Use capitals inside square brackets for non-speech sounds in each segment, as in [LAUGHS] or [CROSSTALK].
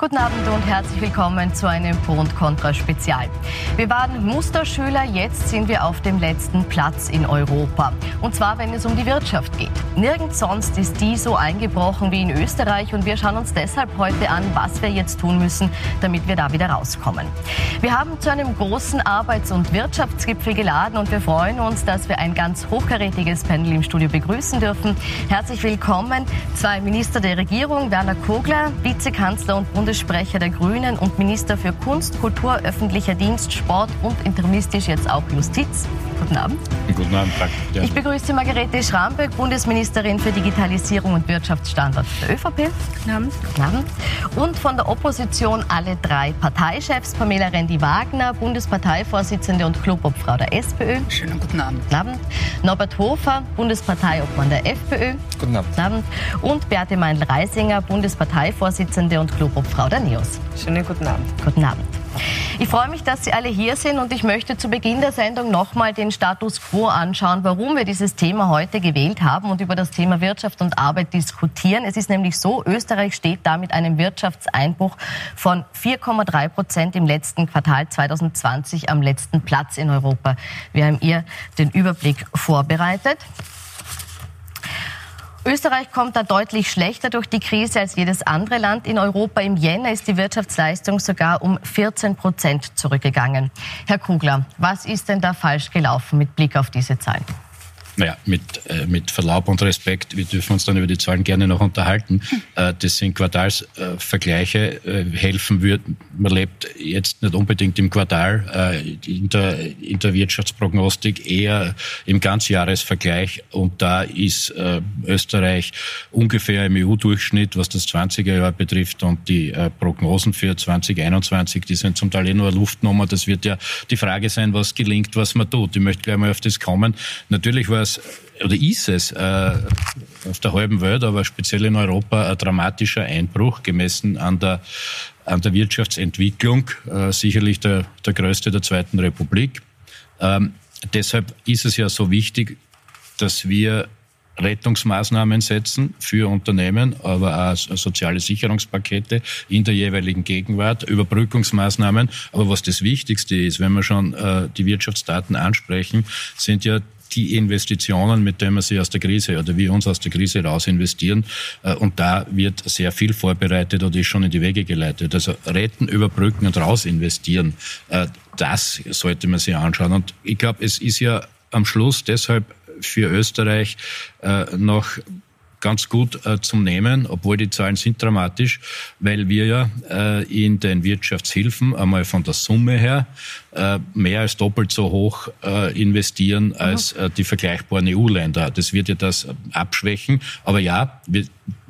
Guten Abend und herzlich willkommen zu einem Pro und Contra Spezial. Wir waren Musterschüler, jetzt sind wir auf dem letzten Platz in Europa. Und zwar, wenn es um die Wirtschaft geht. Nirgends sonst ist die so eingebrochen wie in Österreich und wir schauen uns deshalb heute an, was wir jetzt tun müssen, damit wir da wieder rauskommen. Wir haben zu einem großen Arbeits- und Wirtschaftsgipfel geladen und wir freuen uns, dass wir ein ganz hochkarätiges Panel im Studio begrüßen dürfen. Herzlich willkommen zwei Minister der Regierung, Werner Kogler, Vizekanzler und Bund Bundessprecher der Grünen und Minister für Kunst, Kultur, öffentlicher Dienst, Sport und interimistisch jetzt auch Justiz. Guten Abend. Guten Abend, danke. Ich begrüße Margarete Schramberg, Bundesministerin für Digitalisierung und Wirtschaftsstandards der ÖVP. Guten Abend. Guten Abend. Und von der Opposition alle drei Parteichefs. Pamela Rendi-Wagner, Bundesparteivorsitzende und Clubobfrau der SPÖ. Schönen guten Abend. Guten Abend. Norbert Hofer, Bundesparteiobmann der FPÖ. Guten Abend. Guten Abend. Und Beate Meindl-Reisinger, Bundesparteivorsitzende und Clubobfrau der. Schönen guten Abend. Guten Abend. Ich freue mich, dass Sie alle hier sind und ich möchte zu Beginn der Sendung nochmal den Status quo anschauen, warum wir dieses Thema heute gewählt haben und über das Thema Wirtschaft und Arbeit diskutieren. Es ist nämlich so, Österreich steht da mit einem Wirtschaftseinbruch von 4,3 Prozent im letzten Quartal 2020 am letzten Platz in Europa. Wir haben ihr den Überblick vorbereitet. Österreich kommt da deutlich schlechter durch die Krise als jedes andere Land in Europa. Im Jänner ist die Wirtschaftsleistung sogar um 14 Prozent zurückgegangen. Herr Kugler, was ist denn da falsch gelaufen mit Blick auf diese Zahlen? Naja, mit, äh, mit Verlaub und Respekt, wir dürfen uns dann über die Zahlen gerne noch unterhalten. Äh, das sind Quartalsvergleiche, äh, helfen wird. Man lebt jetzt nicht unbedingt im Quartal, äh, in, der, in der Wirtschaftsprognostik, eher im Ganzjahresvergleich. Und da ist äh, Österreich ungefähr im EU-Durchschnitt, was das 20er Jahr betrifft. Und die äh, Prognosen für 2021, die sind zum Teil eh nur Luftnummer. Das wird ja die Frage sein, was gelingt, was man tut. Ich möchte gleich mal auf das kommen. Natürlich war es oder ist es äh, auf der halben Welt, aber speziell in Europa ein dramatischer Einbruch gemessen an der an der Wirtschaftsentwicklung, äh, sicherlich der, der größte der Zweiten Republik. Ähm, deshalb ist es ja so wichtig, dass wir Rettungsmaßnahmen setzen für Unternehmen, aber auch soziale Sicherungspakete in der jeweiligen Gegenwart, Überbrückungsmaßnahmen. Aber was das Wichtigste ist, wenn wir schon äh, die Wirtschaftsdaten ansprechen, sind ja die Investitionen, mit denen wir sie aus der Krise oder wir uns aus der Krise raus investieren. Äh, und da wird sehr viel vorbereitet oder ist schon in die Wege geleitet. Also retten, überbrücken und raus investieren, äh, das sollte man sich anschauen. Und ich glaube, es ist ja am Schluss deshalb für Österreich äh, noch ganz gut äh, zum Nehmen, obwohl die Zahlen sind dramatisch, weil wir ja äh, in den Wirtschaftshilfen einmal von der Summe her mehr als doppelt so hoch äh, investieren als äh, die vergleichbaren EU-Länder. Das wird ja das abschwächen. Aber ja, wir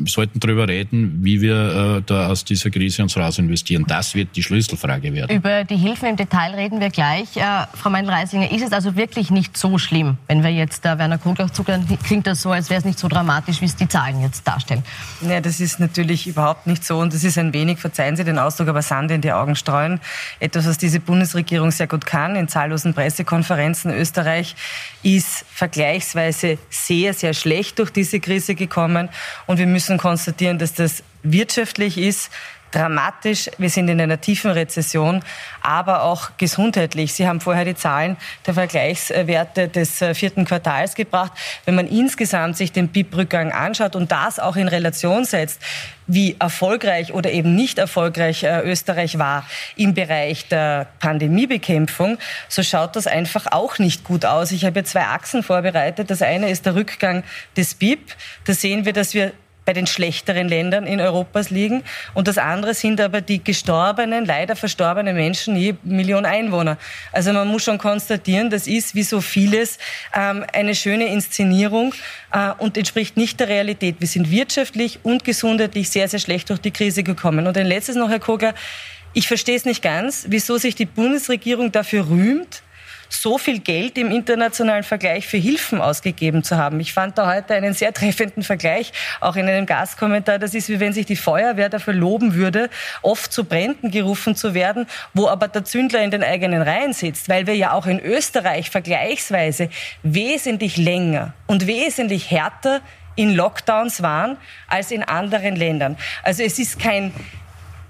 sollten darüber reden, wie wir äh, da aus dieser Krise uns raus investieren. Das wird die Schlüsselfrage werden. Über die Hilfen im Detail reden wir gleich. Äh, Frau Meindl-Reisinger, ist es also wirklich nicht so schlimm, wenn wir jetzt äh, Werner Kogler zugehören? Klingt das so, als wäre es nicht so dramatisch, wie es die Zahlen jetzt darstellen? Ja, das ist natürlich überhaupt nicht so. Und das ist ein wenig, verzeihen Sie den Ausdruck, aber Sand in die Augen streuen. Etwas, was diese Bundesregierung Regierung sehr gut kann. In zahllosen Pressekonferenzen Österreich ist vergleichsweise sehr, sehr schlecht durch diese Krise gekommen. Und wir müssen konstatieren, dass das wirtschaftlich ist, dramatisch. Wir sind in einer tiefen Rezession, aber auch gesundheitlich. Sie haben vorher die Zahlen der Vergleichswerte des äh, vierten Quartals gebracht. Wenn man insgesamt sich den BIP-Rückgang anschaut und das auch in Relation setzt, wie erfolgreich oder eben nicht erfolgreich äh, Österreich war im Bereich der Pandemiebekämpfung, so schaut das einfach auch nicht gut aus. Ich habe hier zwei Achsen vorbereitet. Das eine ist der Rückgang des BIP. Da sehen wir, dass wir bei den schlechteren Ländern in Europas liegen. Und das andere sind aber die gestorbenen, leider verstorbenen Menschen je Million Einwohner. Also man muss schon konstatieren, das ist wie so vieles ähm, eine schöne Inszenierung äh, und entspricht nicht der Realität. Wir sind wirtschaftlich und gesundheitlich sehr, sehr schlecht durch die Krise gekommen. Und ein letztes noch, Herr Kogler. Ich verstehe es nicht ganz, wieso sich die Bundesregierung dafür rühmt, so viel Geld im internationalen Vergleich für Hilfen ausgegeben zu haben. Ich fand da heute einen sehr [LAUGHS] treffenden Vergleich, auch in einem Gastkommentar. Das ist wie wenn sich die Feuerwehr dafür loben würde, oft zu Bränden gerufen zu werden, wo aber der Zündler in den eigenen Reihen sitzt, weil wir ja auch in Österreich vergleichsweise wesentlich länger und wesentlich härter in Lockdowns waren als in anderen Ländern. Also es ist kein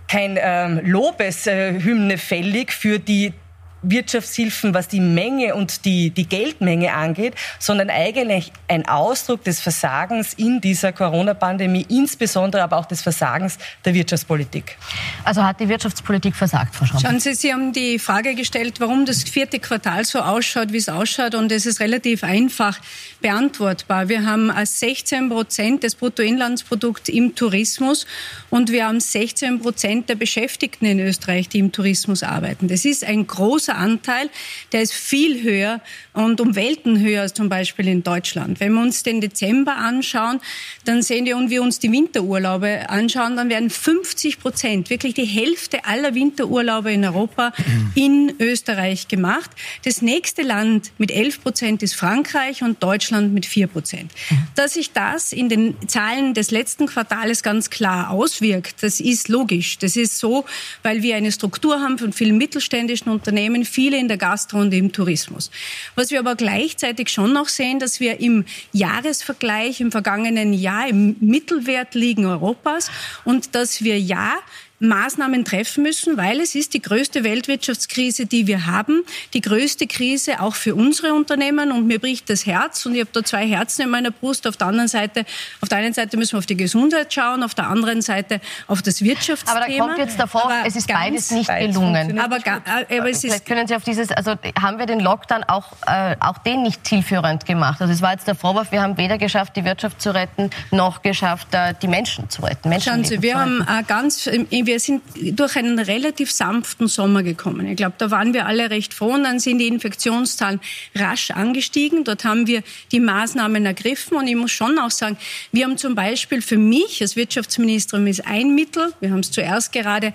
kein ähm, Lobeshymne fällig für die Wirtschaftshilfen, was die Menge und die, die Geldmenge angeht, sondern eigentlich ein Ausdruck des Versagens in dieser Corona-Pandemie, insbesondere aber auch des Versagens der Wirtschaftspolitik. Also hat die Wirtschaftspolitik versagt, Frau Schramm? Schauen Sie, Sie haben die Frage gestellt, warum das vierte Quartal so ausschaut, wie es ausschaut, und es ist relativ einfach beantwortbar. Wir haben 16 Prozent des Bruttoinlandsprodukts im Tourismus und wir haben 16 Prozent der Beschäftigten in Österreich, die im Tourismus arbeiten. Das ist ein großer Anteil, der ist viel höher und um Welten höher als zum Beispiel in Deutschland. Wenn wir uns den Dezember anschauen, dann sehen wir, und wir uns die Winterurlaube anschauen, dann werden 50 Prozent, wirklich die Hälfte aller Winterurlaube in Europa [CLEARS THROAT] in Österreich gemacht. Das nächste Land mit 11 Prozent ist Frankreich und Deutschland mit 4 Prozent. Dass sich das in den Zahlen des letzten Quartals ganz klar auswirkt, das ist logisch. Das ist so, weil wir eine Struktur haben von vielen mittelständischen Unternehmen, viele in der Gastro und im Tourismus. Was wir aber gleichzeitig schon noch sehen, dass wir im Jahresvergleich im vergangenen Jahr im Mittelwert liegen Europas und dass wir ja Maßnahmen treffen müssen, weil es ist die größte Weltwirtschaftskrise, die wir haben, die größte Krise auch für unsere Unternehmen und mir bricht das Herz und ich habe da zwei Herzen in meiner Brust. Auf der anderen Seite, auf der einen Seite müssen wir auf die Gesundheit schauen, auf der anderen Seite auf das Wirtschaftsthema. Aber da kommt jetzt davor, aber es ist beides nicht gelungen. Aber, aber es ist können Sie auf dieses, also haben wir den Lockdown auch, äh, auch den nicht zielführend gemacht? Also es war jetzt der Vorwurf, wir haben weder geschafft, die Wirtschaft zu retten, noch geschafft, äh, die Menschen zu retten. Menschen Schauen Sie, wir haben äh, ganz wir sind durch einen relativ sanften Sommer gekommen. Ich glaube, da waren wir alle recht froh und dann sind die Infektionszahlen rasch angestiegen. Dort haben wir die Maßnahmen ergriffen und ich muss schon auch sagen, wir haben zum Beispiel für mich als Wirtschaftsministerin ist ein Mittel, wir haben es zuerst gerade äh,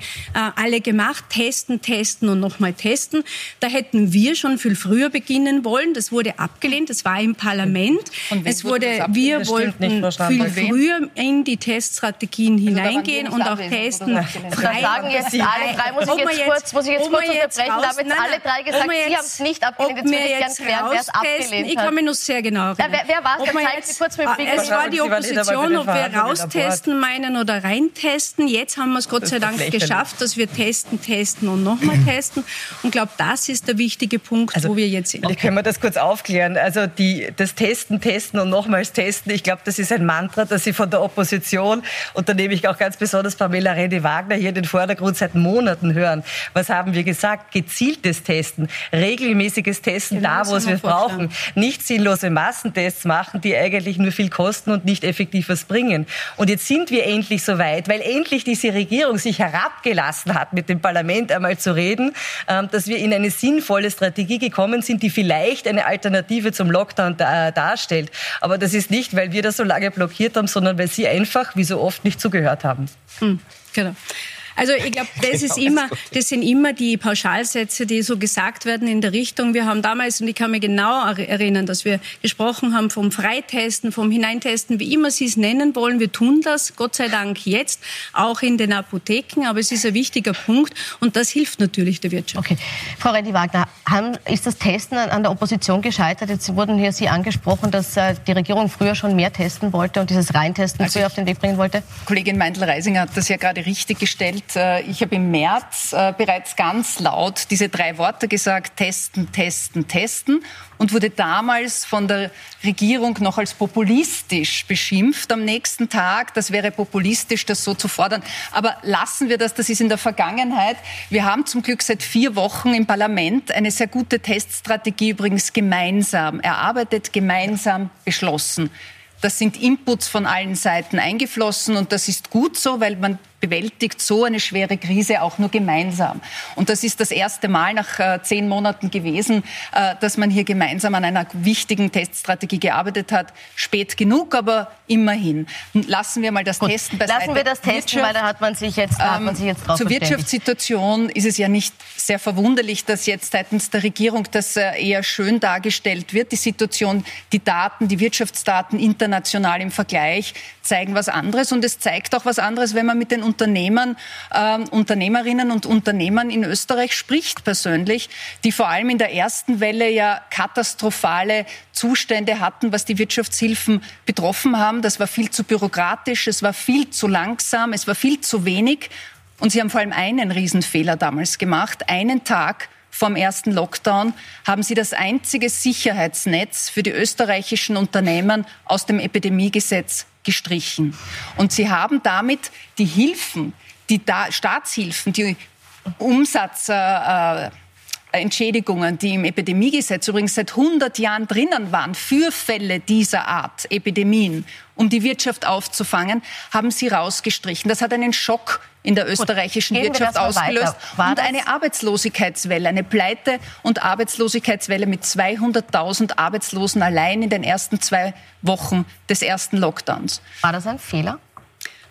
alle gemacht, testen, testen und nochmal testen. Da hätten wir schon viel früher beginnen wollen. Das wurde abgelehnt, das war im Parlament. Es wurde, wir wollten viel früher in die Teststrategien also hineingehen und auch testen, frei sagen jetzt alle drei, muss ich jetzt, jetzt kurz, muss ich jetzt kurz unterbrechen, da haben jetzt alle drei gesagt, Sie haben es nicht abgelehnt. Jetzt würde ich gerne klären, wer es abgelehnt hat. Ich kann mich noch sehr genau erinnern. Ja, wer, wer war es? Dann zeigen Sie kurz mit dem Finger. Es war die Opposition, ob wir raustesten meinen oder reintesten. Jetzt haben wir es Gott sei Dank geschafft, dass wir testen, testen und nochmal testen. Und ich glaube, das ist der wichtige Punkt, also, wo wir jetzt sind. Okay. Können wir das kurz aufklären? Also die, das Testen, Testen und nochmals Testen, ich glaube, das ist ein Mantra, das Sie von der Opposition, und da nehme ich auch ganz besonders Pamela Rede-Wagner hier den Vordergrund seit Monaten hören. Was haben wir gesagt? Gezieltes Testen, regelmäßiges Testen genau, da, wo es wir brauchen. Nicht sinnlose Massentests machen, die eigentlich nur viel kosten und nicht effektiv was bringen. Und jetzt sind wir endlich so weit, weil endlich diese Regierung sich herabgelassen hat, mit dem Parlament einmal zu reden, ähm, dass wir in eine sinnvolle Strategie gekommen sind, die vielleicht eine Alternative zum Lockdown darstellt. Aber das ist nicht, weil wir das so lange blockiert haben, sondern weil Sie einfach, wie so oft, nicht zugehört haben. Hm, genau. Also ich glaube, das ist [LAUGHS] immer, das sind immer die Pauschalsätze, die so gesagt werden in der Richtung. Wir haben damals, und ich kann mich genau erinnern, dass wir gesprochen haben vom Freitesten, vom Hineintesten, wie immer Sie es nennen wollen. Wir tun das, Gott sei Dank jetzt, auch in den Apotheken. Aber es ist ein wichtiger Punkt und das hilft natürlich der Wirtschaft. Okay. Frau Reddy-Wagner, ist das Testen an der Opposition gescheitert? Jetzt wurden hier Sie angesprochen, dass äh, die Regierung früher schon mehr testen wollte und dieses Reintesten also früher auf den Weg bringen wollte. Kollegin Meindl-Reisinger hat das ja gerade richtig gestellt und äh, ich habe im März äh, bereits ganz laut diese drei Worte gesagt, testen, testen, testen und wurde damals von der Regierung noch als populistisch beschimpft am nächsten Tag. Das wäre populistisch, das so zu fordern. Aber lassen wir das, das ist in der Vergangenheit. Wir haben zum Glück seit vier Wochen im Parlament eine sehr gute Teststrategie übrigens gemeinsam erarbeitet, gemeinsam beschlossen. Das sind Inputs von allen Seiten eingeflossen und das ist gut so, weil man bewältigt so eine schwere Krise auch nur gemeinsam. Und das ist das erste Mal nach äh, zehn Monaten gewesen, äh, dass man hier gemeinsam an einer wichtigen Teststrategie gearbeitet hat. Spät genug, aber immerhin. Lassen wir mal das Gut. Testen beiseite. Lassen wir das testen, weil da hat man sich jetzt, hat man sich jetzt drauf Zur Wirtschaftssituation ist es ja nicht sehr verwunderlich, dass jetzt seitens der Regierung das äh, eher schön dargestellt wird. Die Situation, die Daten, die Wirtschaftsdaten international im Vergleich zeigen was anderes. Und es zeigt auch was anderes, wenn man mit den Unternehmern, äh, Unternehmerinnen und Unternehmern in Österreich spricht persönlich, die vor allem in der ersten Welle ja katastrophale Zustände hatten, was die Wirtschaftshilfen betroffen haben. Das war viel zu bürokratisch, es war viel zu langsam, es war viel zu wenig. Und Sie haben vor allem einen Riesenfehler damals gemacht. Einen Tag vom ersten Lockdown haben Sie das einzige Sicherheitsnetz für die österreichischen Unternehmen aus dem Epidemiegesetz gestrichen. Und Sie haben damit die Hilfen, die Staatshilfen, die Umsatz, äh, Entschädigungen, die im Epidemiegesetz übrigens seit 100 Jahren drinnen waren, für Fälle dieser Art, Epidemien, um die Wirtschaft aufzufangen, haben sie rausgestrichen. Das hat einen Schock in der österreichischen Gut, Wirtschaft ausgelöst und eine Arbeitslosigkeitswelle, eine Pleite- und Arbeitslosigkeitswelle mit 200.000 Arbeitslosen allein in den ersten zwei Wochen des ersten Lockdowns. War das ein Fehler?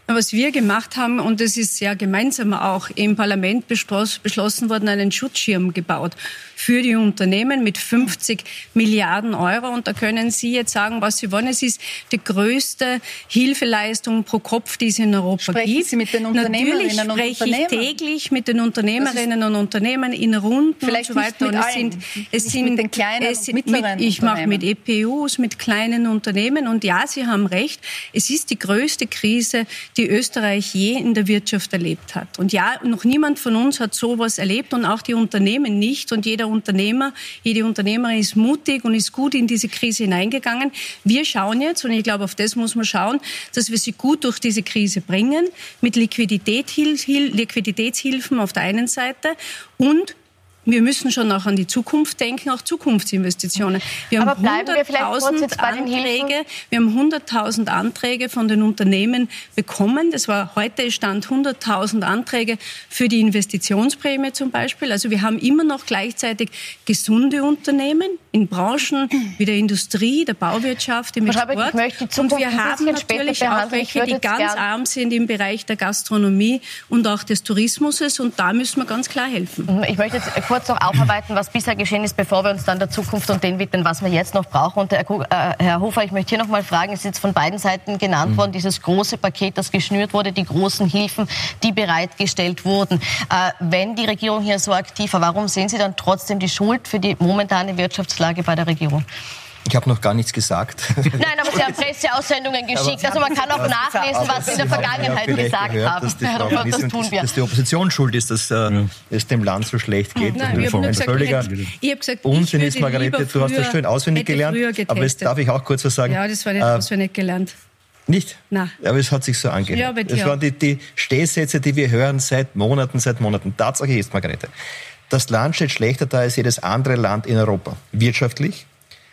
Was wir gemacht haben, und das ist ja gemeinsam auch im Parlament beschlossen worden, einen Schutzschirm gebaut für die Unternehmen mit 50 Milliarden Euro. Und da können Sie jetzt sagen, was Sie wollen. Es ist die größte Hilfeleistung pro Kopf, die es in Europa Sprechen gibt. Sie mit den Unternehmerinnen Natürlich spreche ich täglich mit den Unternehmerinnen und Unternehmen in Runden Vielleicht und so weiter. und es sind, es sind mit den kleinen es und mittleren mit, Ich mache mit EPUs, mit kleinen Unternehmen. Und ja, Sie haben recht. Es ist die größte Krise, die Österreich je in der Wirtschaft erlebt hat. Und ja, noch niemand von uns hat sowas erlebt und auch die Unternehmen nicht. Und jeder Unternehmer, jede Unternehmerin ist mutig und ist gut in diese Krise hineingegangen. Wir schauen jetzt, und ich glaube, auf das muss man schauen, dass wir sie gut durch diese Krise bringen, mit Liquidität, Liquiditätshilfen auf der einen Seite und wir müssen schon auch an die Zukunft denken, auch Zukunftsinvestitionen. Wir haben 100.000 Anträge, wir haben 100.000 Anträge von den Unternehmen bekommen. Das war heute Stand 100.000 Anträge für die Investitionsprämie zum Beispiel. Also wir haben immer noch gleichzeitig gesunde Unternehmen in Branchen [CLEARS THROAT] wie der Industrie, der Bauwirtschaft, im Export. Und wir haben natürlich auch welche, die ganz arm sind im Bereich der Gastronomie und auch des Tourismus. Und da müssen wir ganz klar helfen. Ich möchte jetzt kurz noch aufarbeiten, was bisher geschehen ist, bevor wir uns dann der Zukunft und den widmen, was wir jetzt noch brauchen. Und Herr Hofer, ich möchte hier noch mal fragen, es ist jetzt von beiden Seiten genannt mhm. worden, dieses große Paket, das geschnürt wurde, die großen Hilfen, die bereitgestellt wurden. Äh, wenn die Regierung hier so aktiv war, warum sehen Sie dann trotzdem die Schuld für die momentane Wirtschaftslage bei der Regierung? Ich habe noch gar nichts gesagt. Nein, aber Sie haben Presseaussendungen geschickt. Also man kann auch nachlesen, was Sie in der Vergangenheit ja gesagt gehört, haben. Dass die, Frau das [LAUGHS] tun wir. dass die Opposition schuld ist, dass äh, es dem Land so schlecht geht. Nein, ich habe gesagt, völliger ich hab gesagt, Unsinn ist, Margarete, du hast das schön auswendig gelernt. Aber jetzt darf ich auch kurz was sagen. Ja, das war nicht äh, auswendig gelernt. Nicht? Nein. Aber es hat sich so angehört. Ja, das waren die, die Stehsätze, die wir hören seit Monaten, seit Monaten. Tatsache ist, Margarete, das Land steht schlechter da als jedes andere Land in Europa. Wirtschaftlich,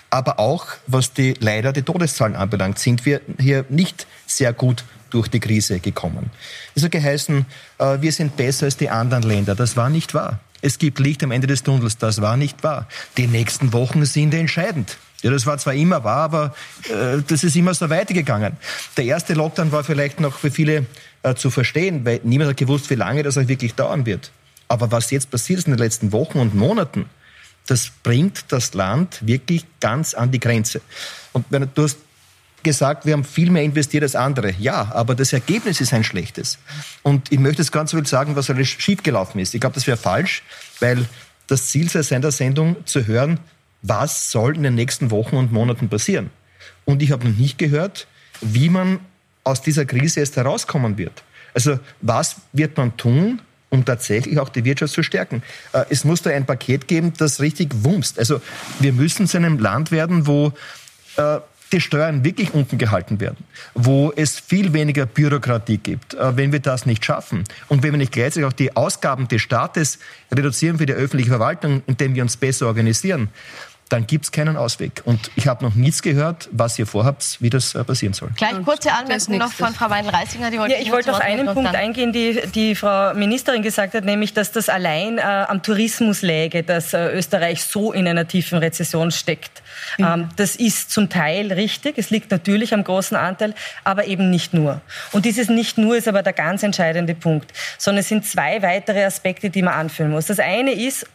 aber auch was die leider die Todeszahlen anbelangt, sind wir hier nicht sehr gut durch die Krise gekommen. Es hat geheißen, äh, wir sind besser als die anderen Länder. Das war nicht wahr. Es gibt Licht am Ende des Tunnels. Das war nicht wahr. Die nächsten Wochen sind entscheidend. Ja, das war zwar immer wahr, aber äh, das ist immer so weitergegangen. Der erste Lockdown war vielleicht noch für viele äh, zu verstehen, weil niemand hat gewusst, wie lange das auch wirklich dauern wird. Aber was jetzt passiert ist in den letzten Wochen und Monaten, das bringt das Land wirklich ganz an die Grenze. Und wenn du hast gesagt, wir haben viel mehr investiert als andere. Ja, aber das Ergebnis ist ein schlechtes. Und ich möchte jetzt ganz wild sagen, was alles schiefgelaufen ist. Ich glaube, das wäre falsch, weil das Ziel sei sein der Sendung zu hören, was soll in den nächsten Wochen und Monaten passieren. Und ich habe noch nicht gehört, wie man aus dieser Krise erst herauskommen wird. Also was wird man tun, um tatsächlich auch die Wirtschaft zu stärken. Äh, es muss da ein Paket geben, das richtig wumst. Also wir müssen zu einem Land werden, wo äh, die Steuern wirklich unten gehalten werden, wo es viel weniger Bürokratie gibt, äh, wenn wir das nicht schaffen und wenn wir nicht gleichzeitig auch die Ausgaben des Staates reduzieren für die öffentliche Verwaltung, indem wir uns besser organisieren, dann gibt es keinen Ausweg. Und ich habe noch nichts gehört, was ihr vorhabt, wie das äh, passieren soll. Gleich kurze Anmerkung noch von Frau Weidel-Reisinger. Ja, ich wollte auf einen Punkt eingehen, die die Frau Ministerin gesagt hat, nämlich, dass das allein äh, am Tourismus läge, dass äh, Österreich so in einer tiefen Rezession steckt. Mhm. Ähm, das ist zum Teil richtig. Es liegt natürlich am großen Anteil, aber eben nicht nur. Und dieses nicht nur ist aber der ganz entscheidende Punkt, sondern es sind zwei weitere Aspekte, die man anführen muss. Das eine ist,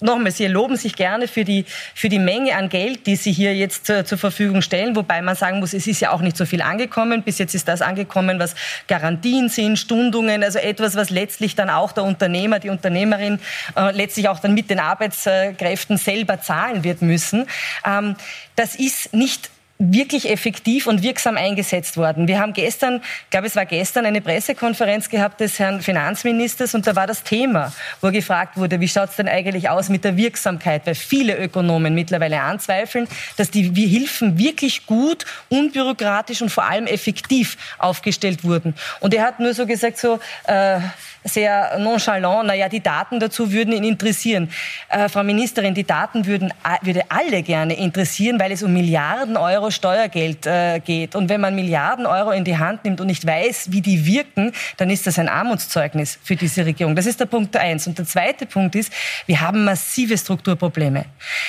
nochmal, Sie loben sich gerne für die, für die Menge an Geld, die Sie hier jetzt zur, zur Verfügung stellen, wobei man sagen muss, es ist ja auch nicht so viel angekommen. Bis jetzt ist das angekommen, was Garantien sind, Stundungen, also etwas, was letztlich dann auch der Unternehmer, die Unternehmerin äh, letztlich auch dann mit den Arbeitskräften selber zahlen wird müssen. Ähm, das ist nicht wirklich effektiv und wirksam eingesetzt worden. Wir haben gestern, ich glaube, es war gestern, eine Pressekonferenz gehabt des Herrn Finanzministers und da war das Thema, wo gefragt wurde, wie schaut es denn eigentlich aus mit der Wirksamkeit, weil viele Ökonomen mittlerweile anzweifeln, dass die Hilfen wirklich gut, unbürokratisch und vor allem effektiv aufgestellt wurden. Und er hat nur so gesagt, so, äh, sehr nonchalant, naja, die Daten dazu würden ihn interessieren. Äh, Frau Ministerin, die Daten würden würde alle gerne interessieren, weil es um Milliarden Euro Steuergeld äh, geht. Und wenn man Milliarden Euro in die Hand nimmt und nicht weiß, wie die wirken, dann ist das ein Armutszeugnis für diese Regierung. Das ist der Punkt eins. Und der zweite Punkt ist, wir haben massive Strukturprobleme.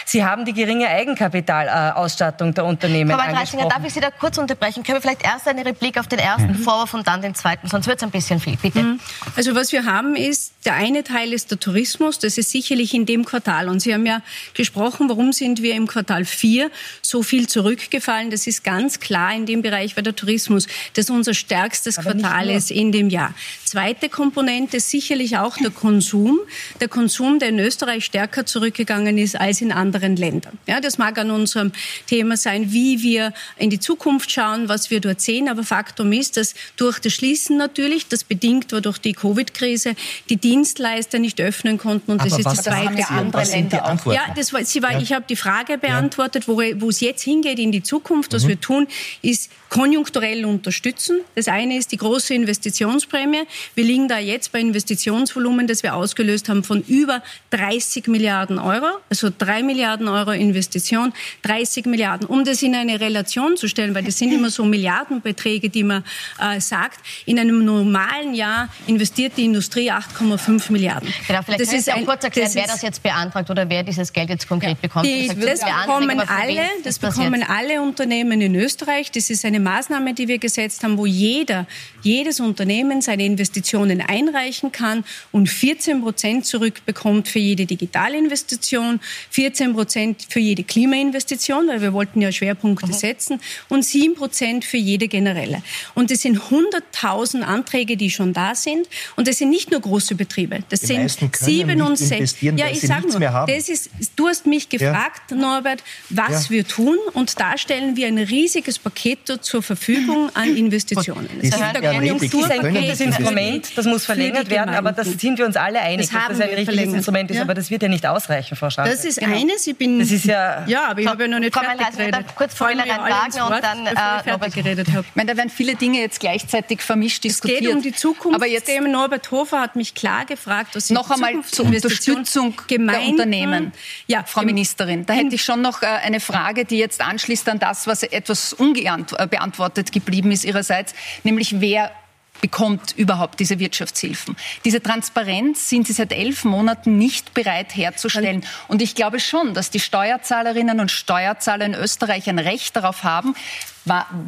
Sie haben die geringe Eigenkapitalausstattung der Unternehmen Frau angesprochen. darf ich Sie da kurz unterbrechen? Können wir vielleicht erst eine Replik auf den ersten mhm. Vorwurf und dann den zweiten? Sonst wird es ein bisschen viel. Bitte. Mhm. Also was wir haben ist, der eine Teil ist der Tourismus. Das ist sicherlich in dem Quartal. Und Sie haben ja gesprochen, warum sind wir im Quartal 4 so viel zurückgefallen. Das ist ganz klar in dem Bereich, weil der Tourismus das unser stärkstes Aber Quartal ist in dem Jahr. Zweite Komponente ist sicherlich auch der Konsum. Der Konsum, der in Österreich stärker zurückgegangen ist als in anderen Ländern. Ja, das mag an unserem Thema sein, wie wir in die Zukunft schauen, was wir dort sehen. Aber Faktum ist, dass durch das Schließen natürlich, das bedingt war durch die Covid Covid-Krise die Dienstleister nicht öffnen konnten. Und das ist das zweite. andere Länder auch. Ja, das war, sie war, ja. ich habe die Frage beantwortet, wo, wo es jetzt hingeht in die Zukunft. Was mhm. wir tun, ist konjunkturell unterstützen. Das eine ist die große Investitionsprämie. Wir liegen da jetzt bei Investitionsvolumen, das wir ausgelöst haben, von über 30 Milliarden Euro. Also drei Milliarden Euro Investition, 30 Milliarden. Um das in eine Relation zu stellen, weil das sind immer so Milliardenbeträge, die man äh, sagt. In einem normalen Jahr investiert die Industrie 8,5 Milliarden. Genau, vielleicht das ist ein, kurz erklären, wer das jetzt beantragt oder wer dieses Geld jetzt konkret ja. bekommt. Die, das, das bekommen alle, das bekommen alle Unternehmen in Österreich. Das ist eine eine Maßnahme, die wir gesetzt haben, wo jeder, jedes Unternehmen seine Investitionen einreichen kann und 14 Prozent zurückbekommt für jede Digitalinvestition, 14 Prozent für jede Klimainvestition, weil wir wollten ja Schwerpunkte mhm. setzen, und 7 Prozent für jede generelle. Und es sind 100.000 Anträge, die schon da sind. Und das sind nicht nur große Betriebe. Das die sind sieben und sechs. Ja, ich sage nur, das ist, du hast mich gefragt, ja. Norbert, was ja. wir tun. Und da stellen wir ein riesiges Paket zur Verfügung an [CLEARS THROAT] Investitionen. Das ist der Konjunktur ein gutes Instrument, das muss verlängert werden, aber das sind wir uns alle einig, das dass das ein richtiges Instrument ist, ja? aber das wird ja nicht ausreichen, Frau Scharfe. Das ist genau. eines, ich bin... Das ist ja... Ja, aber ich habe ja noch nicht fertig geredet. Kurz vorhin Fragen und dann äh, fertig geredet habe. Ich meine, da werden viele Dinge jetzt gleichzeitig vermischt diskutiert. Es geht um die Zukunft. Aber jetzt Norbert Hofer hat mich klar gefragt, was Noch einmal zur Unterstützung der Unternehmen. Ja, Frau Ministerin, da hätte ich schon noch äh, eine Frage, die jetzt anschließt an das, was etwas unbeantwortet unbeantwortet geblieben ist ihrerseits, nämlich wer bekommt überhaupt diese Wirtschaftshilfen. Diese Transparenz sind Sie seit elf Monaten nicht bereit herzustellen. Und ich glaube schon, dass die Steuerzahlerinnen und Steuerzahler in Österreich ein Recht darauf haben,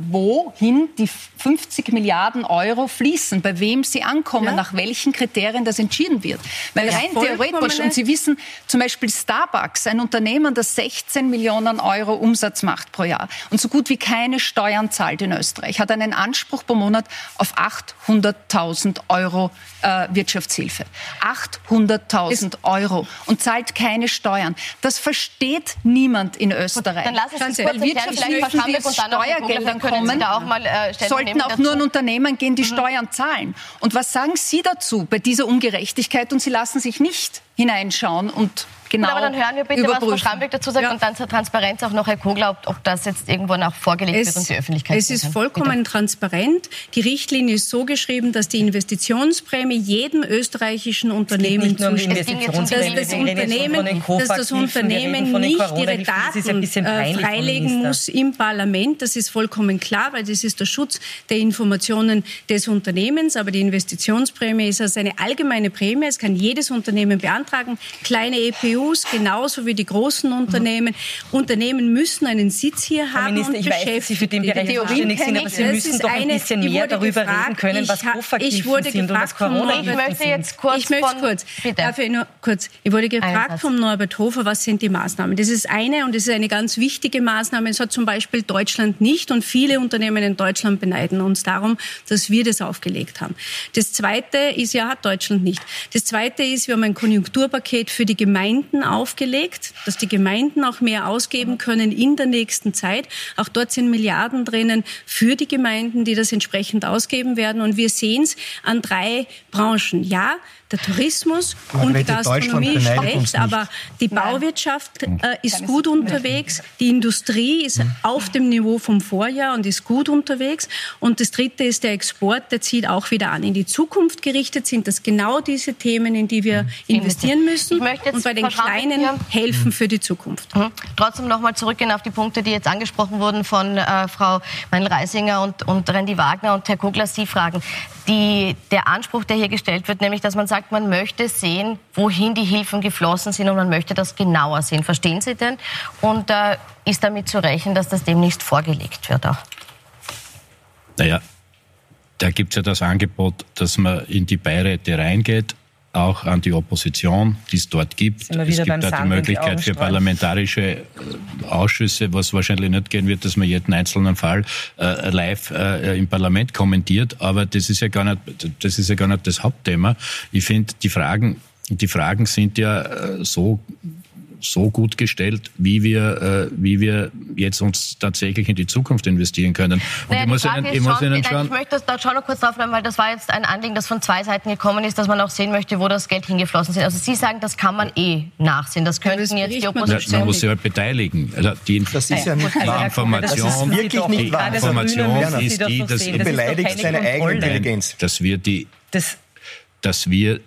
wohin die 50 Milliarden Euro fließen, bei wem sie ankommen, ja. nach welchen Kriterien das entschieden wird. Weil ja, rein theoretisch, und Sie wissen, zum Beispiel Starbucks, ein Unternehmen, das 16 Millionen Euro Umsatz macht pro Jahr und so gut wie keine Steuern zahlt in Österreich, hat einen Anspruch pro Monat auf 800.000 Euro äh, Wirtschaftshilfe. 800.000 Euro und zahlt keine Steuern. Das versteht niemand in Österreich. Dann lass es Weil Wirtschaftshilfen, die aus Steuergeldern kommen, auch mal, äh, sollten auch nur an Unternehmen gehen, die mhm. Steuern zahlen. Und was sagen Sie dazu bei dieser Ungerechtigkeit? Und Sie lassen sich nicht hineinschauen und genau Aber dann hören wir bitte, überprüfen. was Frau Schambeck dazu sagt ja. und dann zur Transparenz auch noch Herr Kogler, ob, ob das jetzt irgendwo noch vorgelegt es, wird und die Öffentlichkeit. Es ist vollkommen bitte. transparent. Die Richtlinie ist so geschrieben, dass die Investitionsprämie jedem österreichischen Unternehmen zusteht. Dass das Unternehmen, dass das Unternehmen nicht ihre Daten äh, freilegen muss im Parlament. Das ist vollkommen klar, weil das ist der Schutz der Informationen des Unternehmens. Aber die Investitionsprämie ist also eine allgemeine Prämie. Es kann jedes Unternehmen beantragen. Kleine EPU KMUs genauso wie die großen Unternehmen. Mhm. Unternehmen müssen einen Sitz hier haben Minister, und ich weiß, dass Sie für den Bereich zuständig sind, aber Sie müssen doch ein bisschen mehr darüber gefragt, reden können, was Puffergiften sind und was corona Ich möchte jetzt kurz Ich möchte kurz. Darf ich nur kurz. Ich wurde gefragt vom Norbert Hofer, was sind die Maßnahmen? Das ist eine und das ist eine ganz wichtige Maßnahme. Es hat zum Beispiel Deutschland nicht und viele Unternehmen in Deutschland beneiden uns darum, dass wir das aufgelegt haben. Das zweite ist, ja, hat Deutschland nicht. Das zweite ist, wir haben ein Konjunktur Konjunkturpaket für die Gemeinden aufgelegt, dass die Gemeinden auch mehr ausgeben können in der nächsten Zeit. Auch dort sind Milliarden drinnen für die Gemeinden, die das entsprechend ausgeben werden. Und wir sehen es an drei Branchen. Ja, der Tourismus und die Gastronomie schlecht, aber die Bauwirtschaft äh, ist gut unterwegs, die Industrie ist auf dem Niveau vom Vorjahr und ist gut unterwegs. Und das dritte ist der Export, der zieht auch wieder an. In die Zukunft gerichtet sind das genau diese Themen, in die wir investieren müssen und bei den Kleinen helfen für die Zukunft. Mhm. Trotzdem nochmal zurückgehen auf die Punkte, die jetzt angesprochen wurden von äh, Frau Meinl-Reisinger und, und Randy Wagner und Herr Kogler, Sie fragen. Die, der Anspruch, der hier gestellt wird, nämlich, dass man sagt, sagt, man möchte sehen, wohin die Hilfen geflossen sind und man möchte das genauer sehen. Verstehen Sie denn? Und äh, ist damit zu rechnen, dass das demnächst vorgelegt wird auch? Naja, da gibt es ja das Angebot, dass man in die Beiräte reingeht, auch an die Opposition, die es dort gibt. Es gibt da die Möglichkeit für parlamentarische äh, Ausschüsse, was wahrscheinlich nicht gehen wird, dass man jeden einzelnen Fall äh, live äh, im Parlament kommentiert. Aber das ist ja gar nicht, das ist ja gar nicht das Hauptthema. Ich finde, die Fragen, die Fragen sind ja äh, so so gut gestellt, wie wir, äh, wie wir jetzt uns tatsächlich in die Zukunft investieren können. Und naja, ich muss Ihnen, ich muss Ihnen schauen. ich möchte da schon noch kurz drauf bleiben, weil das war jetzt ein Anliegen, das von zwei Seiten gekommen ist, dass man auch sehen möchte, wo das Geld hingeflossen ist. Also Sie sagen, das kann man eh nachsehen. Das könnten das jetzt die Opposition. Ja, man muss sich halt beteiligen. Also die, das ist ja nicht wahr. Information, das ist wirklich nicht wahr. Die Information ist die, dass du beleidigst seine eigene Intelligenz. Dass wir die, dass wir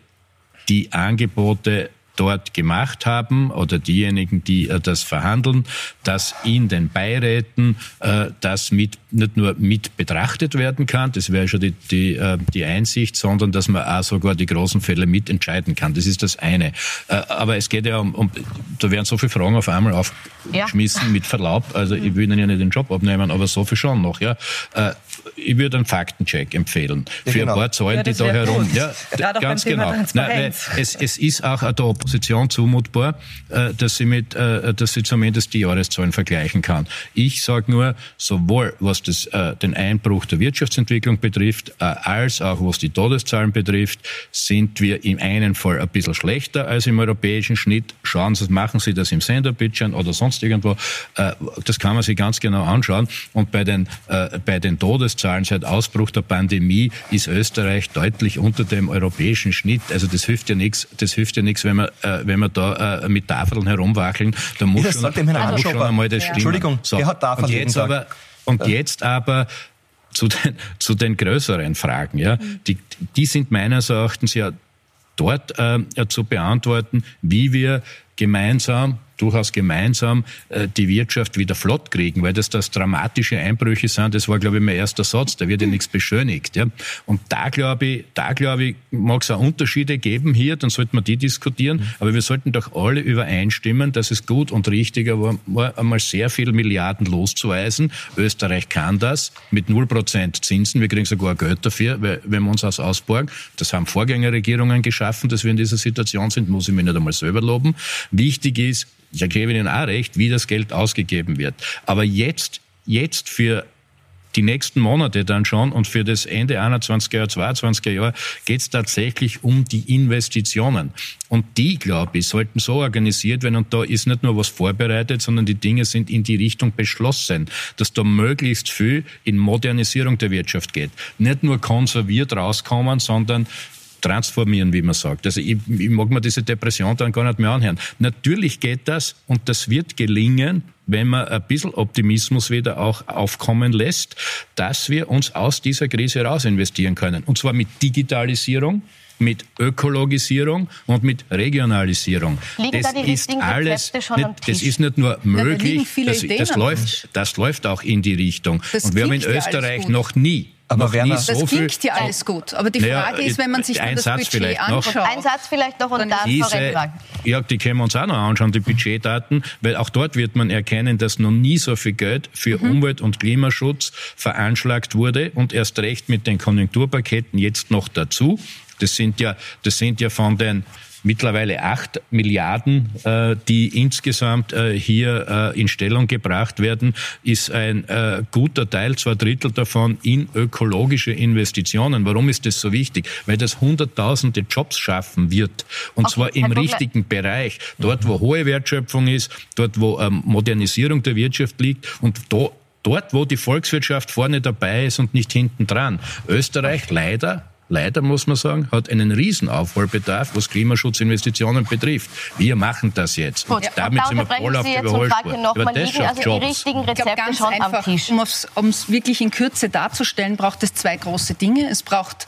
die Angebote dort gemacht haben oder diejenigen, die äh, das verhandeln, dass in den Beiräten äh, das mit, nicht nur mit betrachtet werden kann, das wäre schon die, die, äh, die Einsicht, sondern dass man auch sogar die großen Fälle mitentscheiden kann. Das ist das eine. Äh, aber es geht ja um, um, da werden so viele Fragen auf einmal aufgeschmissen, ja. mit Verlaub. Also ich will Ihnen ja nicht den Job abnehmen, aber so viel schon noch. Ja. Äh, ich würde einen Faktencheck empfehlen. Ja, für genau. ein paar Zahlen, ja, die da herum. Ja, ganz genau. Nein, es, es ist auch der Opposition zumutbar, äh, dass sie mit, äh, dass sie zumindest die Jahreszahlen vergleichen kann. Ich sage nur, sowohl was das, äh, den Einbruch der Wirtschaftsentwicklung betrifft, als auch was die Todeszahlen betrifft, sind wir im einen Fall ein bisschen schlechter als im europäischen Schnitt. Schauen Sie, machen Sie das im Senderbildschirm oder sonst irgendwo. Das kann man sich ganz genau anschauen. Und bei den, bei den Todeszahlen seit Ausbruch der Pandemie ist Österreich deutlich unter dem europäischen Schnitt. Also das hilft ja nichts, das hilft ja nichts, wenn man, wenn man da äh, mit Tafeln herumwackeln, da muss, schon, da muss schon einmal das stimmen. Entschuldigung, so. der hat Tafeln und jetzt aber, und jetzt aber zu den, zu den größeren Fragen, ja, die, die sind meines Erachtens ja dort äh, zu beantworten, wie wir gemeinsam durchaus gemeinsam äh, die Wirtschaft wieder flott kriegen, weil das das dramatische Einbrüche sind. Das war, glaube ich, mein erster Satz. Da wird ja nichts beschönigt. Ja. Und da glaube ich, da glaube ich, mag es auch Unterschiede geben hier. Dann sollten wir die diskutieren. Aber wir sollten doch alle übereinstimmen, dass es gut und richtiger war, war einmal sehr viel Milliarden loszuweisen. Österreich kann das mit 0% Zinsen. Wir kriegen sogar Geld dafür, weil, wenn wir uns das ausborgen. Das haben Vorgängerregierungen geschaffen, dass wir in dieser Situation sind. Muss ich mir nicht einmal selber loben. Wichtig ist, ich gebe Ihnen auch recht, wie das Geld ausgegeben wird. Aber jetzt, jetzt für die nächsten Monate dann schon und für das Ende 21er Jahr, 22er Jahr geht es tatsächlich um die Investitionen. Und die, glaube ich, sollten so organisiert werden und da ist nicht nur was vorbereitet, sondern die Dinge sind in die Richtung beschlossen, dass da möglichst viel in Modernisierung der Wirtschaft geht. Nicht nur konserviert rauskommen, sondern transformieren, wie man sagt. Also ich, ich mag mir diese Depression dann gar nicht mehr anhören. Natürlich geht das und das wird gelingen, wenn man ein bisschen Optimismus wieder auch aufkommen lässt, dass wir uns aus dieser Krise raus investieren können. Und zwar mit Digitalisierung, mit Ökologisierung und mit Regionalisierung. Liegen das da die ist alles, nicht, das ist nicht nur möglich, da das, das läuft, das läuft auch in die Richtung. Das und wir haben in Österreich noch nie aber Werner, so das klingt ja alles gut. Aber die Frage naja, ist, wenn man sich das Satz Budget anschaut. Ein Satz vielleicht noch und dann diese, Ja, die können wir uns auch noch anschauen, die Budgetdaten, weil auch dort wird man erkennen, dass noch nie so viel Geld für mhm. Umwelt- und Klimaschutz veranschlagt wurde und erst recht mit den Konjunkturpaketen jetzt noch dazu. Das sind ja, das sind ja von den mittlerweile acht Milliarden, äh, die insgesamt äh, hier äh, in Stellung gebracht werden, ist ein äh, guter Teil, zwei Drittel davon in ökologische Investitionen. Warum ist das so wichtig? Weil das hunderttausende Jobs schaffen wird. Und okay, zwar im richtigen Bereich. Dort, wo hohe Wertschöpfung ist, dort, wo ähm, Modernisierung der Wirtschaft liegt und da dort, wo die Volkswirtschaft vorne dabei ist und nicht hinten dran. Österreich leider leider muss man sagen, hat einen riesen Aufholbedarf, was Klimaschutzinvestitionen betrifft. Wir machen das jetzt. Gut, Damit sind wir voll auf der Überholspur. Aber das liegen, also Jobs. die richtigen Rezepte ganz schon einfach, am Tisch. Um es wirklich in Kürze darzustellen, braucht es zwei große Dinge. Es braucht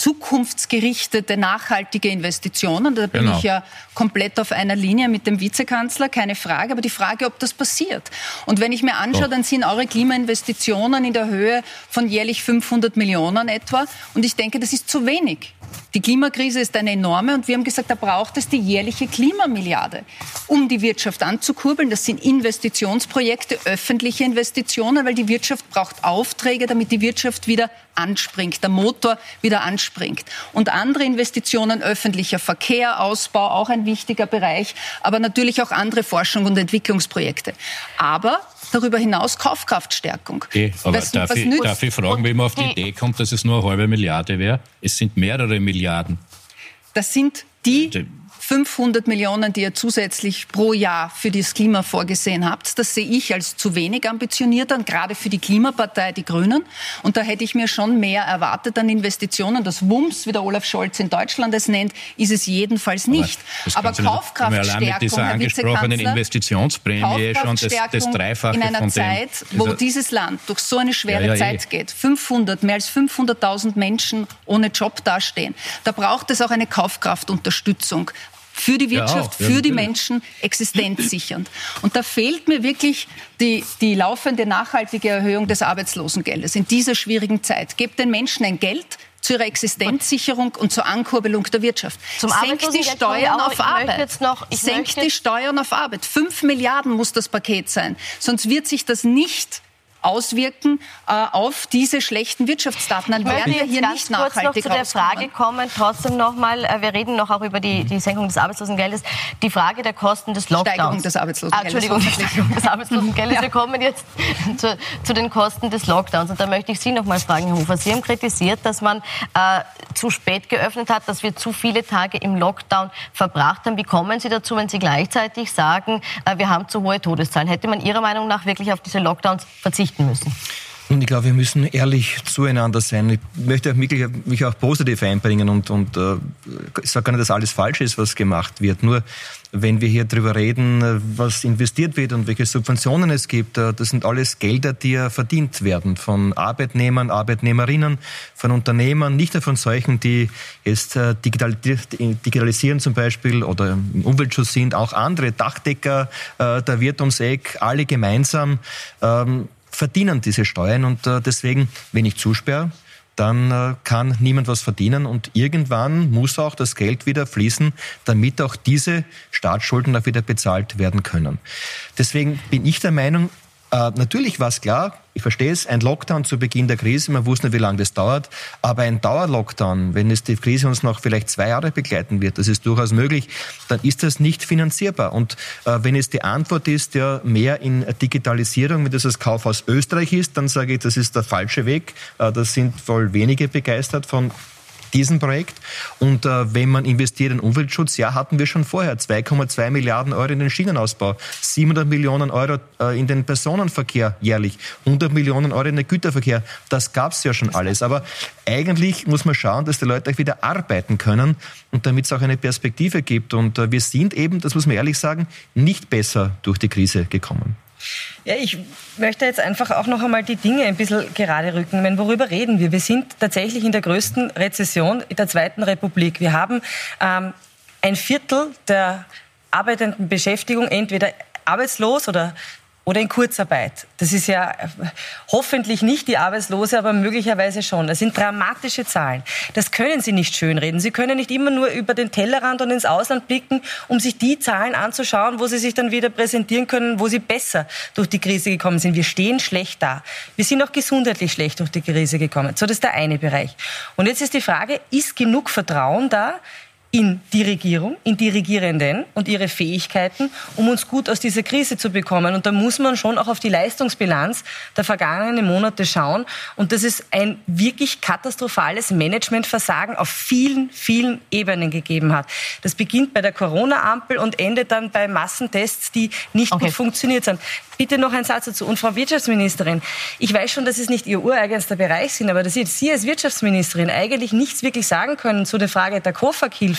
zukunftsgerichtete, nachhaltige Investitionen. Da bin genau. ich ja komplett auf einer Linie mit dem Vizekanzler, keine Frage. Aber die Frage, ob das passiert. Und wenn ich mir anschaue, dann sind eure Klimainvestitionen in der Höhe von jährlich 500 Millionen etwa. Und ich denke, das ist zu wenig. Die Klimakrise ist eine enorme und wir haben gesagt, da braucht es die jährliche Klimamilliarde, um die Wirtschaft anzukurbeln. Das sind Investitionsprojekte, öffentliche Investitionen, weil die Wirtschaft braucht Aufträge, damit die Wirtschaft wieder anspringt, der Motor wieder anspringt. Und andere Investitionen, öffentlicher Verkehr, Ausbau, auch ein wichtiger Bereich, aber natürlich auch andere Forschung und Entwicklungsprojekte. Aber darüber hinaus Kaufkraftstärkung. Okay, aber was, darf, was ich, darf, ich, fragen, wie man auf die Idee kommt, dass es nur eine halbe Milliarde wäre? Es sind mehrere Milliarden. Das sind die 500 Millionen, die ihr zusätzlich pro Jahr für das Klima vorgesehen habt, das sehe ich als zu wenig ambitioniert an, gerade für die Klimapartei, die Grünen. Und da hätte ich mir schon mehr erwartet an Investitionen. Das Wumms, wie der Olaf Scholz in Deutschland es nennt, ist es jedenfalls nicht. Aber, Aber Kaufkraftstärkung, mit dieser angesprochenen Investitionsprämie schon das, das Dreifache in einer Zeit, wo dieses Land durch so eine schwere ja, ja, Zeit eh. geht, 500, mehr als 500.000 Menschen ohne Job dastehen, da braucht es auch eine Kaufkraftunterstützung für die Wirtschaft, ja, für die Menschen existenzsichernd. Und da fehlt mir wirklich die, die laufende nachhaltige Erhöhung des Arbeitslosengeldes in dieser schwierigen Zeit. Gebt den Menschen ein Geld, zu ihrer Existenzsicherung und zur Ankurbelung der Wirtschaft. Zum Senkt die Steuern auf Arbeit. Noch, Senkt die Steuern auf Arbeit. Fünf Milliarden muss das Paket sein. Sonst wird sich das nicht auswirken äh, auf diese schlechten Wirtschaftsdaten. Dann werden wir hier nicht nachhaltig noch zu der Frage kommen, trotzdem nochmal, äh, wir reden noch auch über die, die Senkung des Arbeitslosengeldes, die Frage der Kosten des Lockdowns. Steigerung des Arbeitslosengeldes. Ah, Entschuldigung, [LAUGHS] die Steigerung des Arbeitslosengeldes. Wir kommen jetzt zu, zu, den Kosten des Lockdowns. Und da möchte ich Sie noch mal fragen, Herr Hofer. Sie haben kritisiert, dass man äh, zu spät geöffnet hat, dass wir zu viele Tage im Lockdown verbracht haben. Wie kommen Sie dazu, wenn Sie gleichzeitig sagen, äh, wir haben zu hohe Todeszahlen? Hätte man Ihrer Meinung nach wirklich auf diese Lockdowns verzichtet? Verzichten müssen? Und ich glaube, wir müssen ehrlich zueinander sein. Ich möchte mich auch positiv einbringen und, und äh, ich sage gar nicht, dass alles falsch ist, was gemacht wird. Nur wenn wir hier drüber reden, was investiert wird und welche Subventionen es gibt, äh, das sind alles Gelder, die ja verdient werden von Arbeitnehmern, Arbeitnehmerinnen, von Unternehmern, nicht nur von solchen, die jetzt äh, digitalisieren zum Beispiel oder im Umweltschutz sind, auch andere Dachdecker, äh, der Wirt ums Eck, alle gemeinsam. Verdienen diese Steuern und äh, deswegen, wenn ich zusperre, dann äh, kann niemand was verdienen und irgendwann muss auch das Geld wieder fließen, damit auch diese Staatsschulden auch wieder bezahlt werden können. Deswegen bin ich der Meinung, äh, natürlich war es klar, ich verstehe es, ein Lockdown zu Beginn der Krise, man wusste nicht, wie lange das dauert, aber ein Dauerlockdown, wenn es die Krise uns noch vielleicht zwei Jahre begleiten wird, das ist durchaus möglich, dann ist das nicht finanzierbar. Und äh, wenn es die Antwort ist, ja, mehr in Digitalisierung, wenn das das Kaufhaus Österreich ist, dann sage ich, das ist der falsche Weg. Äh, das sind wohl wenige begeistert von diesem Projekt. Und äh, wenn man investiert in Umweltschutz, ja, hatten wir schon vorher 2,2 Milliarden Euro in den Schienenausbau, 700 Millionen Euro äh, in den Personenverkehr jährlich, 100 Millionen Euro in den Güterverkehr. Das gab es ja schon alles. Aber eigentlich muss man schauen, dass die Leute auch wieder arbeiten können und damit es auch eine Perspektive gibt. Und äh, wir sind eben, das muss man ehrlich sagen, nicht besser durch die Krise gekommen. Ja, ich möchte jetzt einfach auch noch einmal die Dinge ein bisschen gerade rücken. Meine, worüber reden wir? Wir sind tatsächlich in der größten Rezession der Zweiten Republik. Wir haben ähm, ein Viertel der arbeitenden Beschäftigung entweder arbeitslos oder oder in Kurzarbeit. Das ist ja hoffentlich nicht die Arbeitslose, aber möglicherweise schon. Das sind dramatische Zahlen. Das können Sie nicht schönreden. Sie können nicht immer nur über den Tellerrand und ins Ausland blicken, um sich die Zahlen anzuschauen, wo Sie sich dann wieder präsentieren können, wo Sie besser durch die Krise gekommen sind. Wir stehen schlecht da. Wir sind auch gesundheitlich schlecht durch die Krise gekommen. So, das ist der eine Bereich. Und jetzt ist die Frage, ist genug Vertrauen da, in die Regierung, in die Regierenden und ihre Fähigkeiten, um uns gut aus dieser Krise zu bekommen. Und da muss man schon auch auf die Leistungsbilanz der vergangenen Monate schauen. Und das ist ein wirklich katastrophales Managementversagen auf vielen, vielen Ebenen gegeben hat. Das beginnt bei der Corona-Ampel und endet dann bei Massentests, die nicht okay. gut funktioniert sind. Bitte noch ein Satz dazu. Und Frau Wirtschaftsministerin, ich weiß schon, dass es nicht Ihr ureigenster Bereich sind, aber dass Sie als Wirtschaftsministerin eigentlich nichts wirklich sagen können zu der Frage der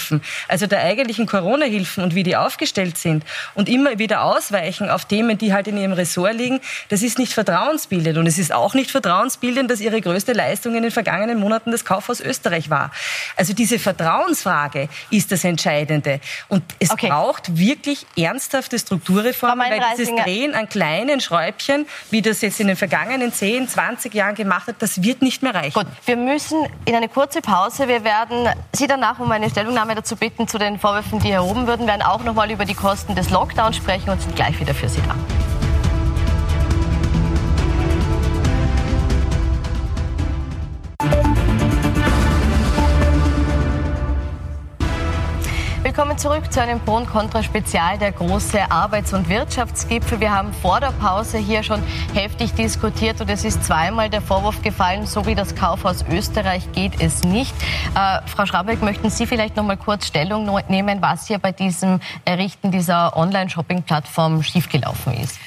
COFAG-Hilfen, also der eigentlichen Corona-Hilfen und wie die aufgestellt sind und immer wieder ausweichen auf Themen, die halt in Ihrem Ressort liegen, das ist nicht vertrauensbildend. Und es ist auch nicht vertrauensbildend, dass Ihre größte Leistung in den vergangenen Monaten das Kaufhaus Österreich war. Also diese Vertrauensfrage ist das Entscheidende. Und es okay. braucht wirklich ernsthafte Strukturreformen, weil dieses Drehen an kleinen kleinen Schräubchen, wie das jetzt in den vergangenen 10, 20 Jahren gemacht hat, das wird nicht mehr reichen. Gut, wir müssen in eine kurze Pause. Wir werden Sie danach um eine Stellungnahme dazu bitten zu den Vorwürfen, die erhoben würden, werden auch noch mal über die Kosten des Lockdowns sprechen und sind gleich wieder für Sie da. Willkommen zurück zu einem Pro- und Contra-Spezial, der große Arbeits- und Wirtschaftsgipfel. Wir haben vor der Pause hier schon heftig diskutiert und es ist zweimal der Vorwurf gefallen, so wie das Kaufhaus Österreich geht es nicht. Äh, Frau Schrabeck, möchten Sie vielleicht noch mal kurz Stellung nehmen, was hier bei diesem Errichten dieser Online-Shopping-Plattform schiefgelaufen ist?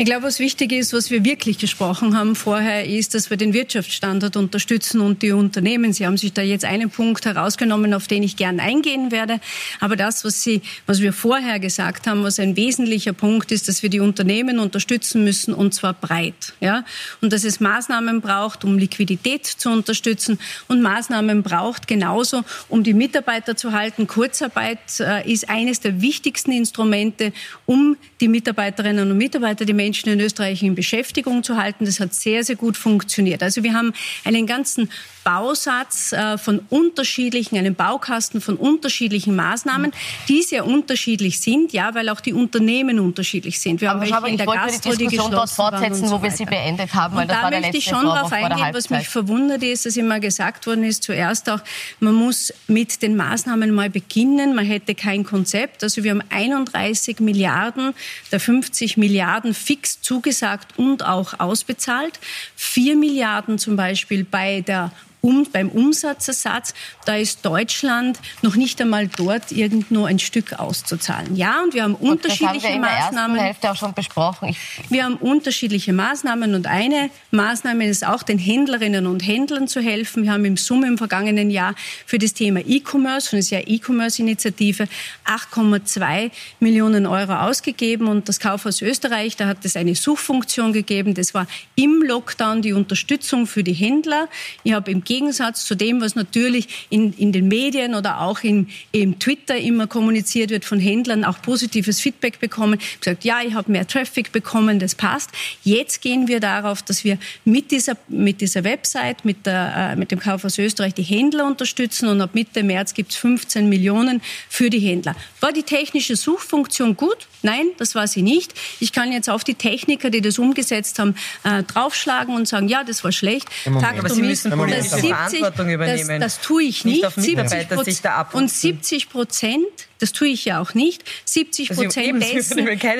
Ich glaube, was wichtig ist, was wir wirklich gesprochen haben vorher, ist, dass wir den Wirtschaftsstandort unterstützen und die Unternehmen. Sie haben sich da jetzt einen Punkt herausgenommen, auf den ich gern eingehen werde. Aber das, was Sie, was wir vorher gesagt haben, was ein wesentlicher Punkt ist, dass wir die Unternehmen unterstützen müssen und zwar breit. Ja? Und dass es Maßnahmen braucht, um Liquidität zu unterstützen und Maßnahmen braucht genauso, um die Mitarbeiter zu halten. Kurzarbeit äh, ist eines der wichtigsten Instrumente, um die Mitarbeiterinnen und Mitarbeiter, die Menschen in Österreich in Beschäftigung zu halten. Das hat sehr, sehr gut funktioniert. Also wir haben einen ganzen Bausatz äh, von unterschiedlichen, einen Baukasten von unterschiedlichen Maßnahmen, die sehr unterschiedlich sind, ja, weil auch die Unternehmen unterschiedlich sind. Wir haben welche in der Gastro, die geschlossen dort fortsetzen, wo wir sie beendet haben. Weil und das da war möchte ich schon darauf eingehen, was mich verwundert ist, dass immer gesagt worden ist, zuerst auch, man muss mit den Maßnahmen mal beginnen, man hätte kein Konzept. Also wir haben 31 Milliarden der 50 Milliarden fix zugesagt und auch ausbezahlt. 4 Milliarden zum Beispiel bei der um, beim Umsatzersatz, da ist Deutschland noch nicht einmal dort irgendwo ein Stück auszuzahlen. Ja, und wir haben und unterschiedliche haben wir Maßnahmen. Hälfte auch schon besprochen. Ich wir haben unterschiedliche Maßnahmen und eine Maßnahme ist auch den Händlerinnen und Händlern zu helfen. Wir haben im Summe im vergangenen Jahr für das Thema E-Commerce, von der E-Commerce-Initiative 8,2 Millionen Euro ausgegeben und das Kaufhaus Österreich, da hat es eine Suchfunktion gegeben. Das war im Lockdown die Unterstützung für die Händler. Ich habe im Gegensatz zu dem, was natürlich in, in den Medien oder auch in, in Twitter immer kommuniziert wird von Händlern, auch positives Feedback bekommen. Ich gesagt, ja, ich habe mehr Traffic bekommen, das passt. Jetzt gehen wir darauf, dass wir mit dieser, mit dieser Website, mit, der, äh, mit dem Kaufhaus Österreich die Händler unterstützen und ab Mitte März gibt es 15 Millionen für die Händler. War die technische Suchfunktion gut? Nein, das war sie nicht. Ich kann jetzt auf die Techniker, die das umgesetzt haben, äh, draufschlagen und sagen, ja, das war schlecht. Moment. Aber Sie müssen das 70, Verantwortung übernehmen. Das, das tue ich nicht. nicht 70 und 70 Prozent, das tue ich ja auch nicht, 70 also Prozent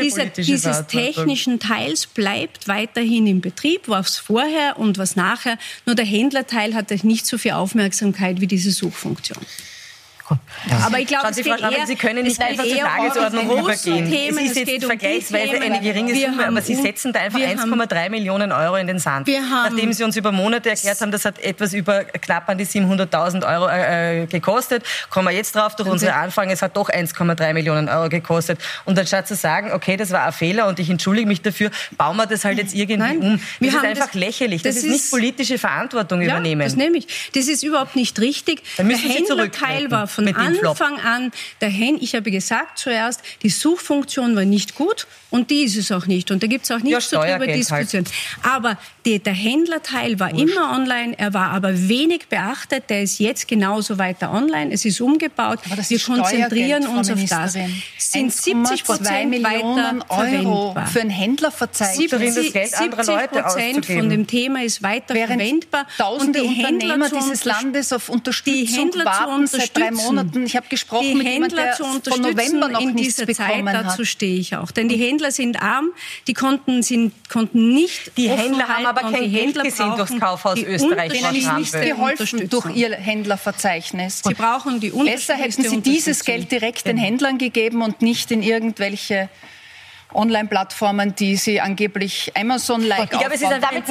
dieser, dieses technischen Teils bleibt weiterhin im Betrieb, was vorher und was nachher. Nur der Händlerteil hat nicht so viel Aufmerksamkeit wie diese Suchfunktion. Ja. Aber ich glaube, Sie, eher, Sie können nicht einfach zur Tagesordnung übergehen. Themen, es ist jetzt um vergleichsweise eine geringe Summe, aber Sie setzen da einfach 1,3 Millionen Euro in den Sand. Nachdem Sie uns über Monate erklärt haben, das hat etwas über knapp an die 700.000 Euro äh, gekostet, kommen wir jetzt drauf durch unsere Anfragen, es hat doch 1,3 Millionen Euro gekostet. Und anstatt zu sagen, okay, das war ein Fehler und ich entschuldige mich dafür, bauen wir das halt jetzt irgendwie Nein, um. Das ist einfach das, lächerlich. Das, das ist nicht politische Verantwortung ja, übernehmen. Das nehme ich. Das ist überhaupt nicht richtig. Dann müssen Der Sie Händlerteil war von Anfang an, der Händler, ich habe gesagt zuerst, die Suchfunktion war nicht gut und die ist es auch nicht. Und da gibt es auch nichts ja, darüber Diskussion. Halt. Aber die, der Händlerteil war Wurscht. immer online, er war aber wenig beachtet. Der ist jetzt genauso weiter online. Es ist umgebaut. Wir konzentrieren uns auf das. Sind 70 Prozent weiter Euro für einen Händler verzeichnet. 70 Prozent von dem Thema ist weiter Während verwendbar. Tausende und die Händler dieses Landes auf Unterstützung die Händler warten seit drei Monaten. Ich habe gesprochen mit jemandem, der von November noch nichts bekommen Zeit. Dazu stehe ich auch. Denn die Händler sind arm, die konnten, sind, konnten nicht Die Händler haben aber kein Geld gesehen durchs Kaufhaus Österreich. Denen ist nicht geholfen durch ihr Händlerverzeichnis. Sie brauchen die Besser hätten Sie dieses Geld direkt den Händlern gegeben und nicht in irgendwelche Online-Plattformen, die sie angeblich Amazon-like Ich glaube, es ist damit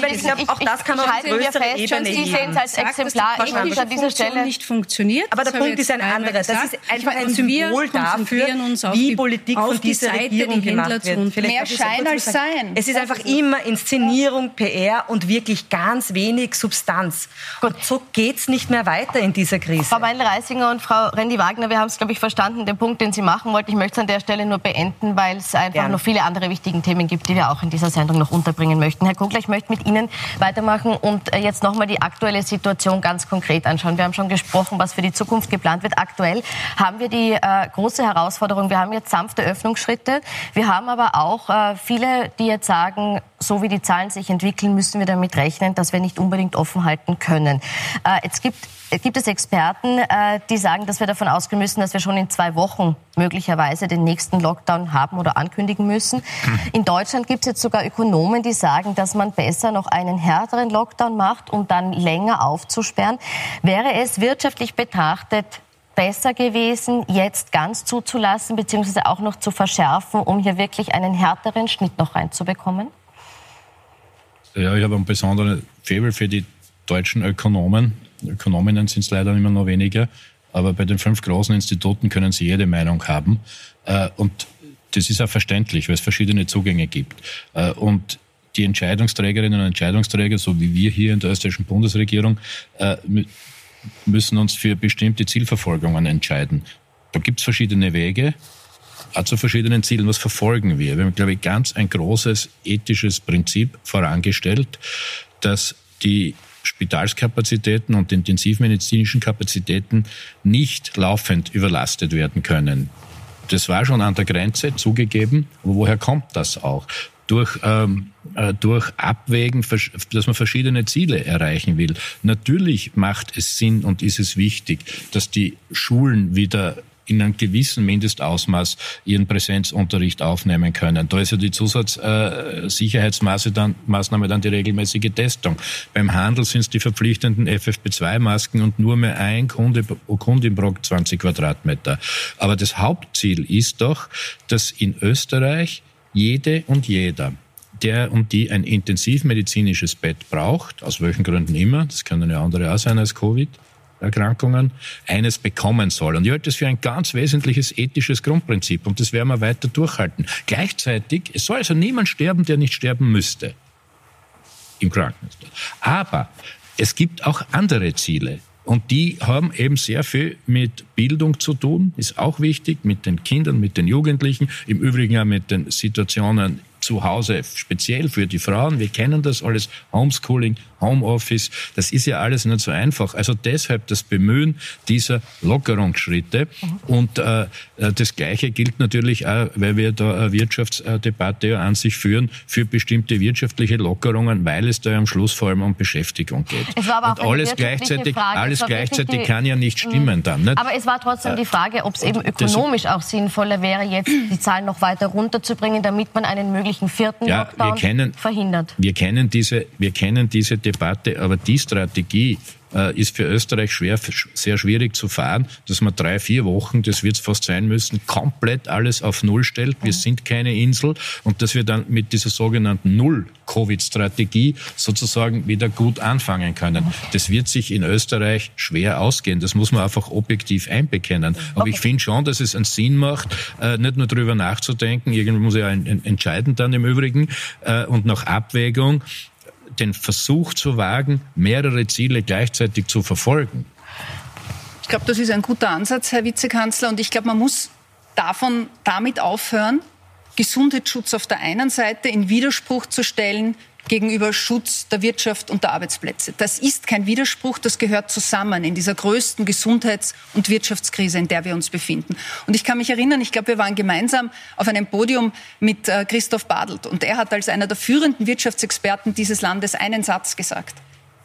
möchte ich glaube, auch das kann man auf größere Ebene Sie sehen es als Exemplar ethisch an dieser Stelle nicht funktioniert. Aber der Punkt ist ein anderer. Das ist einfach ein Symbol dafür, wie Politik von dieser Regierung gemacht wird. Mehr Schein als Sein. Es ist einfach immer Inszenierung, PR und wirklich ganz wenig Substanz. Gut, so geht es nicht mehr weiter in dieser Krise. Frau Weindl-Reisinger und Frau Rendi-Wagner, wir haben es, glaube ich, verstanden, den Punkt, den Sie machen wollten. Ich möchte es an der Stelle nur beenden, weil es einfach Gerne. noch viele andere wichtige Themen gibt, die wir auch in dieser Sendung noch unterbringen möchten. Herr Kogler, ich möchte mit Ihnen weitermachen und äh, jetzt nochmal die aktuelle Situation ganz konkret anschauen. Wir haben schon gesprochen, was für die Zukunft geplant wird. Aktuell haben wir die äh, große Herausforderung, wir haben jetzt sanfte Öffnungsschritte. Wir haben aber auch äh, viele, die jetzt sagen, so wie die Zahlen sich entwickeln, müssen wir damit rechnen, dass wir nicht unbedingt offen halten können. Äh, es gibt gibt es Experten, äh, die sagen, dass wir davon ausgehen müssen, dass wir schon in zwei Wochen möglicherweise den nächsten Lockdown haben oder ankündigen müssen. In Deutschland gibt es jetzt sogar Ökonomen, die sagen, dass man besser noch einen härteren Lockdown macht, um dann länger aufzusperren. Wäre es wirtschaftlich betrachtet besser gewesen, jetzt ganz zuzulassen, beziehungsweise auch noch zu verschärfen, um hier wirklich einen härteren Schnitt noch reinzubekommen? Ja, ich habe einen besonderen Faible für die deutschen Ökonomen. Ökonominnen sind es leider immer noch weniger, aber bei den fünf großen Instituten können sie jede Meinung haben. Äh, und das ist auch verständlich, weil es verschiedene Zugänge gibt. Äh, und die Entscheidungsträgerinnen und Entscheidungsträger, so wie wir hier in der österreichischen Bundesregierung, äh, müssen uns für bestimmte Zielverfolgungen entscheiden. Da gibt es verschiedene Wege, auch zu verschiedenen Zielen. Was verfolgen wir? Wir haben, glaube ich, ganz ein großes ethisches Prinzip vorangestellt, dass die Spitalskapazitäten und intensivmedizinischen Kapazitäten nicht laufend überlastet werden können. Das war schon an der Grenze zugegeben. Aber woher kommt das auch? Durch, ähm, äh, durch Abwägen, dass man verschiedene Ziele erreichen will. Natürlich macht es Sinn und ist es wichtig, dass die Schulen wieder in einem gewissen Mindestausmaß ihren Präsenzunterricht aufnehmen können. Da ist ja die Zusatzsicherheitsmaßnahme dann, Maßnahme dann die regelmäßige Testung. Beim Handel sind es die verpflichtenden FFP2-Masken und nur mehr ein Kunde, Kundin pro 20 Quadratmeter. Aber das Hauptziel ist doch, dass in Österreich jede und jeder der und die ein intensivmedizinisches Bett braucht, aus welchen Gründen immer, das können ja andere auch sein als Covid, Erkrankungen eines bekommen soll. Und ich halte das für ein ganz wesentliches ethisches Grundprinzip und das werden wir weiter durchhalten. Gleichzeitig, es soll also niemand sterben, der nicht sterben müsste im Krankenhaus. Aber es gibt auch andere Ziele. Und die haben eben sehr viel mit Bildung zu tun, ist auch wichtig, mit den Kindern, mit den Jugendlichen, im Übrigen auch mit den Situationen zu Hause, speziell für die Frauen. Wir kennen das alles, Homeschooling, Homeoffice, das ist ja alles nicht so einfach. Also deshalb das Bemühen dieser Lockerungsschritte. Mhm. Und äh, äh, das Gleiche gilt natürlich auch, weil wir da eine Wirtschaftsdebatte an sich führen, für bestimmte wirtschaftliche Lockerungen, weil es da am Schluss vor allem um Beschäftigung geht. Und alles gleichzeitig, Frage. alles gleichzeitig die, kann ja nicht stimmen dann. Nicht? Aber es war trotzdem die Frage, ob es eben ökonomisch auch sinnvoller wäre, jetzt die Zahlen noch weiter runterzubringen, damit man einen möglichen vierten ja, Lockdown wir kennen, verhindert. Wir kennen diese, wir kennen diese Debatte, aber die Strategie, äh, ist für Österreich schwer, sehr schwierig zu fahren, dass man drei, vier Wochen, das wird es fast sein müssen, komplett alles auf Null stellt. Wir sind keine Insel und dass wir dann mit dieser sogenannten Null-Covid-Strategie sozusagen wieder gut anfangen können. Das wird sich in Österreich schwer ausgehen. Das muss man einfach objektiv einbekennen. Aber okay. ich finde schon, dass es einen Sinn macht, äh, nicht nur darüber nachzudenken, irgendwie muss ja entscheiden dann im Übrigen, äh, und nach Abwägung, den Versuch zu wagen, mehrere Ziele gleichzeitig zu verfolgen. Ich glaube, das ist ein guter Ansatz, Herr Vizekanzler. Und ich glaube, man muss davon damit aufhören, Gesundheitsschutz auf der einen Seite in Widerspruch zu stellen gegenüber Schutz der Wirtschaft und der Arbeitsplätze. Das ist kein Widerspruch, das gehört zusammen in dieser größten Gesundheits- und Wirtschaftskrise, in der wir uns befinden. Und ich kann mich erinnern, ich glaube, wir waren gemeinsam auf einem Podium mit äh, Christoph Badelt und er hat als einer der führenden Wirtschaftsexperten dieses Landes einen Satz gesagt.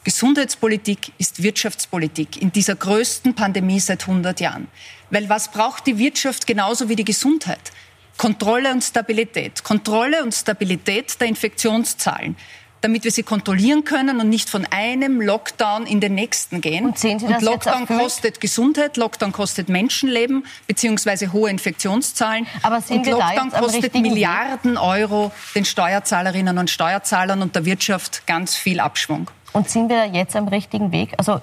Gesundheitspolitik ist Wirtschaftspolitik in dieser größten Pandemie seit 100 Jahren. Weil was braucht die Wirtschaft genauso wie die Gesundheit? Kontrolle und Stabilität. Kontrolle und Stabilität der Infektionszahlen damit wir sie kontrollieren können und nicht von einem Lockdown in den nächsten gehen. Und, sehen Sie das und Lockdown kostet Gesundheit, Lockdown kostet Menschenleben beziehungsweise hohe Infektionszahlen. Aber und Lockdown kostet Milliarden? Euro den Steuerzahlerinnen und Steuerzahlern und der Wirtschaft ganz viel Abschwung. Und sind wir da jetzt am richtigen Weg? Also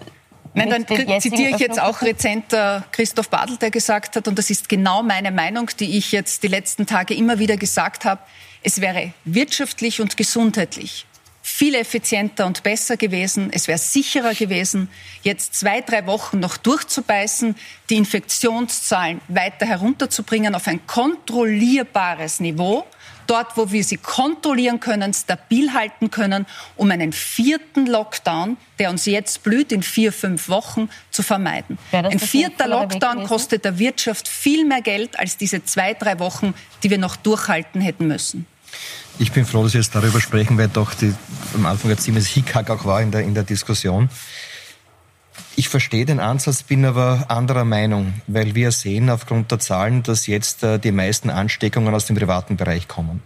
Nein, dann zitiere ich jetzt auch rezent äh, Christoph Badl, der gesagt hat, und das ist genau meine Meinung, die ich jetzt die letzten Tage immer wieder gesagt habe, es wäre wirtschaftlich und gesundheitlich viel effizienter und besser gewesen. Es wäre sicherer gewesen, jetzt zwei, drei Wochen noch durchzubeißen, die Infektionszahlen weiter herunterzubringen auf ein kontrollierbares Niveau dort, wo wir sie kontrollieren können, stabil halten können, um einen vierten Lockdown, der uns jetzt blüht, in vier, fünf Wochen zu vermeiden. Ein vierter Lockdown kostet der Wirtschaft viel mehr Geld als diese zwei, drei Wochen, die wir noch durchhalten hätten müssen. Ich bin froh, dass wir jetzt darüber sprechen, weil doch die, am Anfang ein ziemliches Hickhack auch war in der, in der Diskussion. Ich verstehe den Ansatz, bin aber anderer Meinung, weil wir sehen aufgrund der Zahlen, dass jetzt äh, die meisten Ansteckungen aus dem privaten Bereich kommen.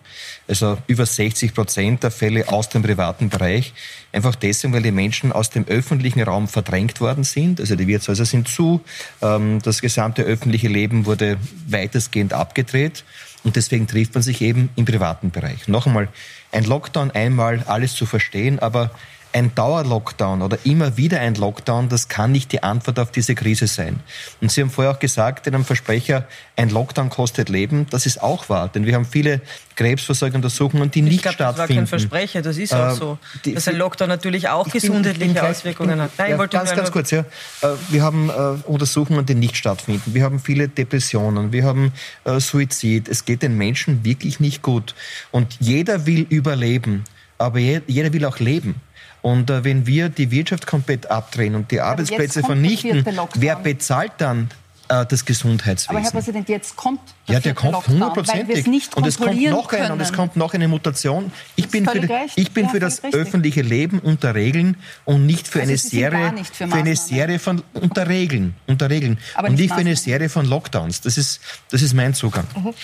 Also über 60 Prozent der Fälle aus dem privaten Bereich. Einfach deswegen, weil die Menschen aus dem öffentlichen Raum verdrängt worden sind. Also die Wirtshäuser sind zu, ähm, das gesamte öffentliche Leben wurde weitestgehend abgedreht. Und deswegen trifft man sich eben im privaten Bereich. Noch einmal, ein Lockdown einmal, alles zu verstehen, aber ein Dauerlockdown oder immer wieder ein Lockdown, das kann nicht die Antwort auf diese Krise sein. Und Sie haben vorher auch gesagt, in einem Versprecher, ein Lockdown kostet Leben. Das ist auch wahr, denn wir haben viele Krebsversorgungsuntersuchungen, die nicht glaub, stattfinden. Das war kein Versprecher, das ist auch äh, so. Die, dass ein Lockdown natürlich auch gesundheitliche bin, Auswirkungen hat. Nein, ja, wollte ganz, ganz kurz, ja. Äh, wir haben äh, Untersuchungen, die nicht stattfinden. Wir haben viele Depressionen, wir haben Suizid. Es geht den Menschen wirklich nicht gut. Und jeder will überleben, aber jeder will auch leben. Und äh, wenn wir die Wirtschaft komplett abdrehen und die Arbeitsplätze vernichten, wer bezahlt dann äh, das Gesundheitswesen. Aber Herr Präsident, jetzt kommt der Ja, der kommt hundertprozentig. Und es kommt noch ein, und es kommt noch eine Mutation. Ich bin für, ich bin ja, für das richtig. öffentliche Leben unter Regeln und nicht für also eine Serie für, für, eine Serie von unter Regeln, unter Regeln Aber und nicht, nicht für eine Serie von Lockdowns. Das ist das ist mein Zugang. Mhm.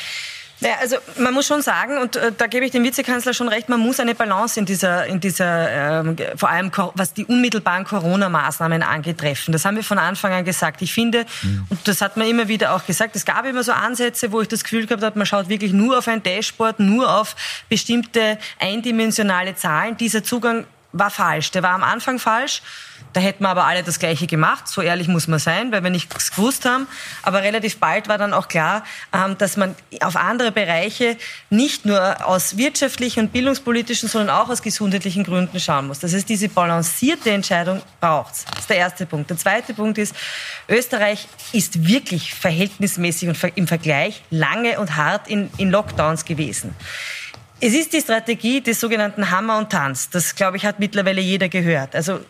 Naja, also man muss schon sagen, und äh, da gebe ich dem Vizekanzler schon recht, man muss eine Balance in dieser, in dieser ähm, vor allem was die unmittelbaren Corona-Maßnahmen angeht, treffen. Das haben wir von Anfang an gesagt. Ich finde, mhm. und das hat man immer wieder auch gesagt, es gab immer so Ansätze, wo ich das Gefühl gehabt habe, man schaut wirklich nur auf ein Dashboard, nur auf bestimmte eindimensionale Zahlen. Dieser Zugang war falsch. Der war am Anfang falsch. Da hätten wir aber alle das Gleiche gemacht. So ehrlich muss man sein, weil wir nichts gewusst haben. Aber relativ bald war dann auch klar, ähm, dass man auf andere Bereiche nicht nur aus wirtschaftlichen und bildungspolitischen, sondern auch aus gesundheitlichen Gründen schauen muss. Das heißt, diese balancierte Entscheidung braucht es. Das ist der erste Punkt. Der zweite Punkt ist, Österreich ist wirklich verhältnismäßig und im Vergleich lange und hart in, in Lockdowns gewesen. Es ist die Strategie des sogenannten Hammer und Tanz. Das, glaube ich, hat mittlerweile jeder gehört. Also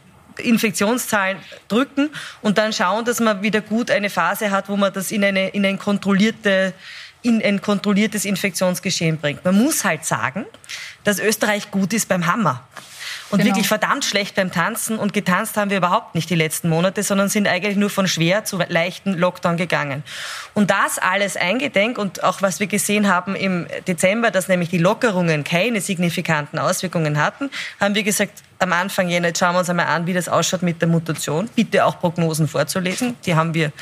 Infektionszahlen drücken und dann schauen, dass man wieder gut eine Phase hat, wo man das in, eine, in, ein, kontrollierte, in ein kontrolliertes Infektionsgeschehen bringt. Man muss halt sagen, dass Österreich gut ist beim Hammer und genau. wirklich verdammt schlecht beim Tanzen. Und getanzt haben wir überhaupt nicht die letzten Monate, sondern sind eigentlich nur von schwer zu leichten Lockdown gegangen. Und das alles eingedenk und auch was wir gesehen haben im Dezember, dass nämlich die Lockerungen keine signifikanten Auswirkungen hatten, haben wir gesagt, am Anfang, Jänner, jetzt schauen wir uns einmal an, wie das ausschaut mit der Mutation. Bitte auch Prognosen vorzulesen. Die haben wir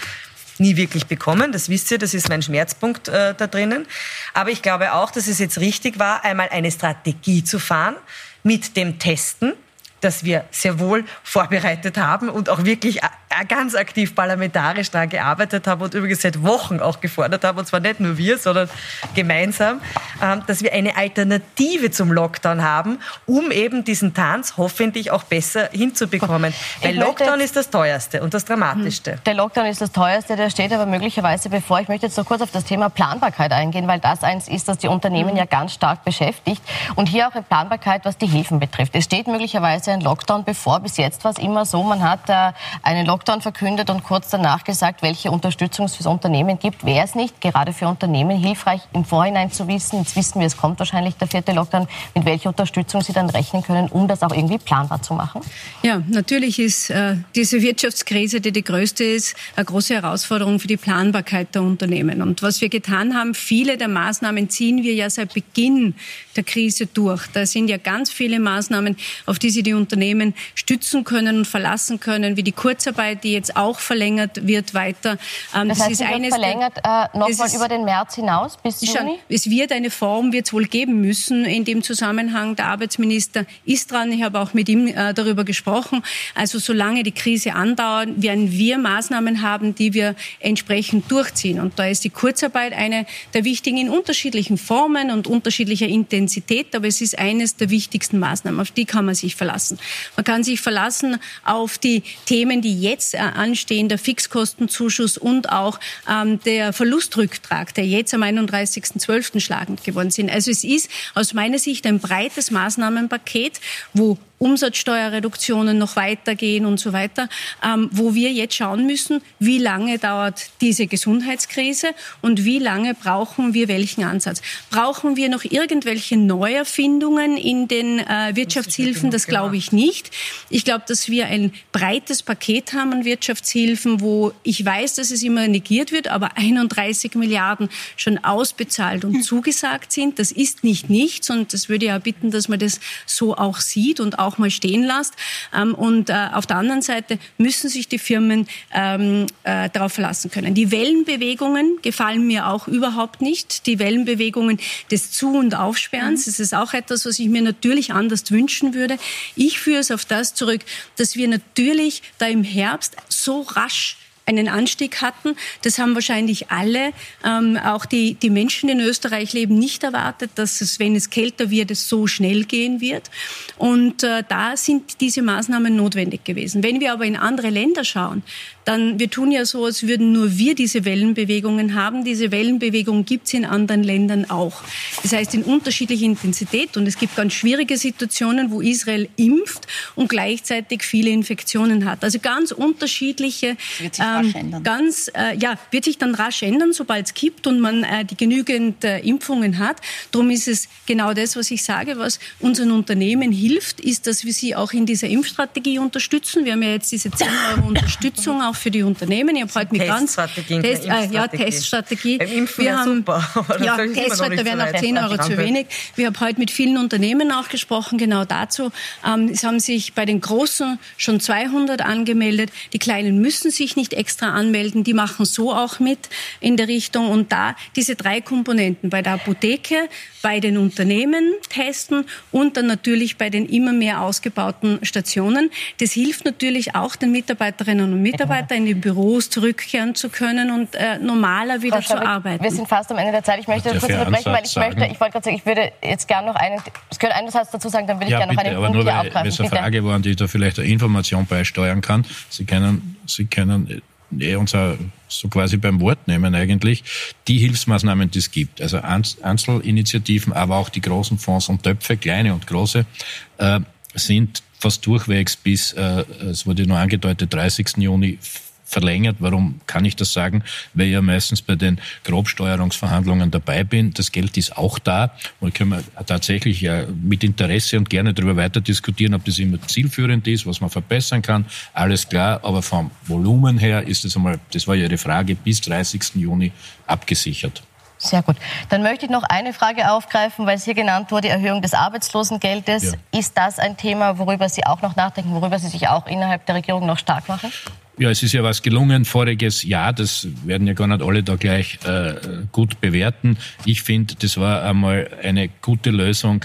nie wirklich bekommen. Das wisst ihr, das ist mein Schmerzpunkt äh, da drinnen. Aber ich glaube auch, dass es jetzt richtig war, einmal eine Strategie zu fahren, mit dem Testen, dass wir sehr wohl vorbereitet haben und auch wirklich ganz aktiv parlamentarisch daran gearbeitet haben und übrigens seit Wochen auch gefordert haben, und zwar nicht nur wir, sondern gemeinsam, ähm, dass wir eine Alternative zum Lockdown haben, um eben diesen Tanz hoffentlich auch besser hinzubekommen. Weil Lockdown ist das teuerste und das dramatischste. Hm. Der Lockdown ist das teuerste, der steht aber möglicherweise bevor. Ich möchte jetzt noch kurz auf das Thema Planbarkeit eingehen, weil das eins ist, das die Unternehmen mhm. ja ganz stark beschäftigt. Und hier auch eine Planbarkeit, was die Hilfen betrifft. Es steht möglicherweise ein Lockdown bevor. Bis jetzt war es immer so, man hat äh, einen Lockdown verkündet und kurz danach gesagt, welche Unterstützung es für Unternehmen gibt. Wäre es nicht gerade für Unternehmen hilfreich, im Vorhinein zu wissen, jetzt wissen wir, es kommt wahrscheinlich der vierte Lockdown, mit welcher Unterstützung sie dann rechnen können, um das auch irgendwie planbar zu machen? Ja, natürlich ist äh, diese Wirtschaftskrise, die die größte ist, eine große Herausforderung für die Planbarkeit der Unternehmen. Und was wir getan haben, viele der Maßnahmen ziehen wir ja seit Beginn der Krise durch. Da sind ja ganz viele Maßnahmen, auf die sie die Unternehmen stützen können und verlassen können, wie die Kurzarbeit, die jetzt auch verlängert wird weiter. Ähm, das, das heißt, ist eines verlängert äh, nochmal über den März hinaus bis Juni? Es wird eine Form, wird es wohl geben müssen in dem Zusammenhang. Der Arbeitsminister ist dran. Ich habe auch mit ihm äh, darüber gesprochen. Also solange die Krise andauert, werden wir Maßnahmen haben, die wir entsprechend durchziehen. Und da ist die Kurzarbeit eine der wichtigen in unterschiedlichen Formen und unterschiedlicher Intensität. Aber es ist eines der wichtigsten Maßnahmen. Auf die kann man sich verlassen. Man kann sich verlassen auf die Themen, die jetzt äh, anstehen, der Fixkostenzuschuss und auch ähm, der Verlustrücktrag, der jetzt am 31.12. schlagend geworden sind. Also es ist aus meiner Sicht ein breites Maßnahmenpaket, wo Umsatzsteuerreduktionen noch weitergehen und so weiter, ähm, wo wir jetzt schauen müssen, wie lange dauert diese Gesundheitskrise und wie lange brauchen wir welchen Ansatz. Brauchen wir noch irgendwelche Neuerfindungen in den äh, Wirtschaftshilfen? Das glaube ich nicht. Ich glaube, dass wir ein breites Paket haben an Wirtschaftshilfen, wo ich weiß, dass es immer negiert wird, aber 31 Milliarden schon ausbezahlt und [LAUGHS] zugesagt sind. Das ist nicht nichts und das würde ja bitten, dass man das so auch sieht und auch auch mal stehen lässt. Ähm, und äh, auf der anderen Seite müssen sich die Firmen ähm, äh, darauf verlassen können. Die Wellenbewegungen gefallen mir auch überhaupt nicht. Die Wellenbewegungen des Zu- und Aufsperrens, mhm. das ist auch etwas, was ich mir natürlich anders wünschen würde. Ich führe es auf das zurück, dass wir natürlich da im Herbst so rasch einen Anstieg hatten. Das haben wahrscheinlich alle, ähm, auch die, die Menschen, in Österreich leben, nicht erwartet, dass es, wenn es kälter wird, es so schnell gehen wird. Und äh, da sind diese Maßnahmen notwendig gewesen. Wenn wir aber in andere Länder schauen, dann wir tun ja so, als würden nur wir diese Wellenbewegungen haben. Diese Wellenbewegung gibt es in anderen Ländern auch. Das heißt in unterschiedlicher Intensität und es gibt ganz schwierige Situationen, wo Israel impft und gleichzeitig viele Infektionen hat. Also ganz unterschiedliche. Ähm, ändern. Ganz, äh, ja, wird sich dann rasch ändern, sobald es kippt und man äh, die genügend äh, Impfungen hat. Darum ist es genau das, was ich sage, was unseren Unternehmen hilft, ist, dass wir sie auch in dieser Impfstrategie unterstützen. Wir haben ja jetzt diese 10 Euro [LAUGHS] Unterstützung auch für die Unternehmen. Ich habe heute mit ganz Test, äh, ja, Teststrategie. Beim Impfen wir haben, super. [LAUGHS] ja, Teststrategie wären auch 10 Euro zu wenig. Wir haben heute mit vielen Unternehmen auch gesprochen, genau dazu. Ähm, es haben sich bei den Großen schon 200 angemeldet. Die Kleinen müssen sich nicht extra anmelden. Die machen so auch mit in der Richtung. Und da diese drei Komponenten bei der Apotheke, bei den Unternehmen testen und dann natürlich bei den immer mehr ausgebauten Stationen. Das hilft natürlich auch den Mitarbeiterinnen und Mitarbeitern in die Büros zurückkehren zu können und äh, normaler wieder zu arbeiten. Wir sind fast am Ende der Zeit. Ich möchte kurz unterbrechen, weil ich möchte, ich wollte gerade sagen, ich würde jetzt gerne noch einen, es könnte einen Satz dazu sagen, dann würde ich ja, gerne noch einen aber Punkt nur, hier aufgreifen. Es eine Frage war, die ich da vielleicht eine Information beisteuern kann. Sie können, Sie können eh unser so quasi beim Wort nehmen eigentlich, die Hilfsmaßnahmen, die es gibt. Also Einzelinitiativen, aber auch die großen Fonds und Töpfe, kleine und große, äh, sind fast durchwegs bis, äh, es wurde nur angedeutet, 30. Juni verlängert. Warum kann ich das sagen? Weil ich ja meistens bei den Grobsteuerungsverhandlungen dabei bin. Das Geld ist auch da und können wir tatsächlich ja mit Interesse und gerne darüber weiter diskutieren, ob das immer zielführend ist, was man verbessern kann. Alles klar, aber vom Volumen her ist es einmal, das war ja Ihre Frage, bis 30. Juni abgesichert. Sehr gut. Dann möchte ich noch eine Frage aufgreifen, weil es hier genannt wurde, Erhöhung des Arbeitslosengeldes. Ja. Ist das ein Thema, worüber Sie auch noch nachdenken, worüber Sie sich auch innerhalb der Regierung noch stark machen? Ja, es ist ja was gelungen voriges Jahr. Das werden ja gar nicht alle da gleich äh, gut bewerten. Ich finde, das war einmal eine gute Lösung,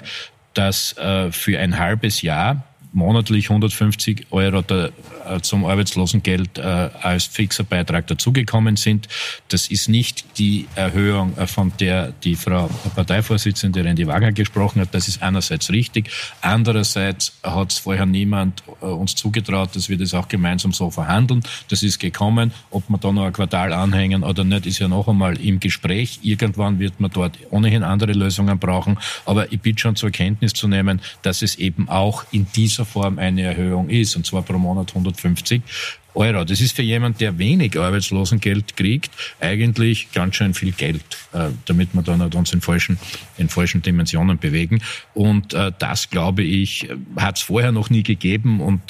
dass äh, für ein halbes Jahr monatlich 150 Euro der, äh, zum Arbeitslosengeld äh, als fixer Beitrag dazugekommen sind. Das ist nicht die Erhöhung, äh, von der die Frau Parteivorsitzende Rendi Wagner gesprochen hat. Das ist einerseits richtig. Andererseits hat es vorher niemand äh, uns zugetraut, dass wir das auch gemeinsam so verhandeln. Das ist gekommen. Ob wir da noch ein Quartal anhängen oder nicht, ist ja noch einmal im Gespräch. Irgendwann wird man dort ohnehin andere Lösungen brauchen. Aber ich bitte schon zur Kenntnis zu nehmen, dass es eben auch in dieser Form eine Erhöhung ist, und zwar pro Monat 150. Euro. Das ist für jemand, der wenig Arbeitslosengeld kriegt, eigentlich ganz schön viel Geld, äh, damit wir da uns in falschen, in falschen Dimensionen bewegen. Und äh, das, glaube ich, hat es vorher noch nie gegeben und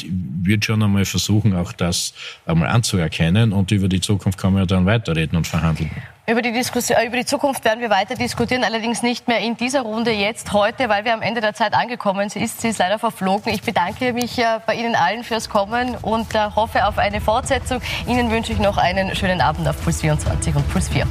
wird schon einmal versuchen, auch das einmal anzuerkennen. Und über die Zukunft kann man ja dann weiterreden und verhandeln. Über die, Diskussion, äh, über die Zukunft werden wir weiter diskutieren, allerdings nicht mehr in dieser Runde jetzt, heute, weil wir am Ende der Zeit angekommen sind. Sie ist leider verflogen. Ich bedanke mich äh, bei Ihnen allen fürs Kommen und äh, hoffe auf eine Fortsetzung. Ihnen wünsche ich noch einen schönen Abend auf Puls 24 und Puls 4.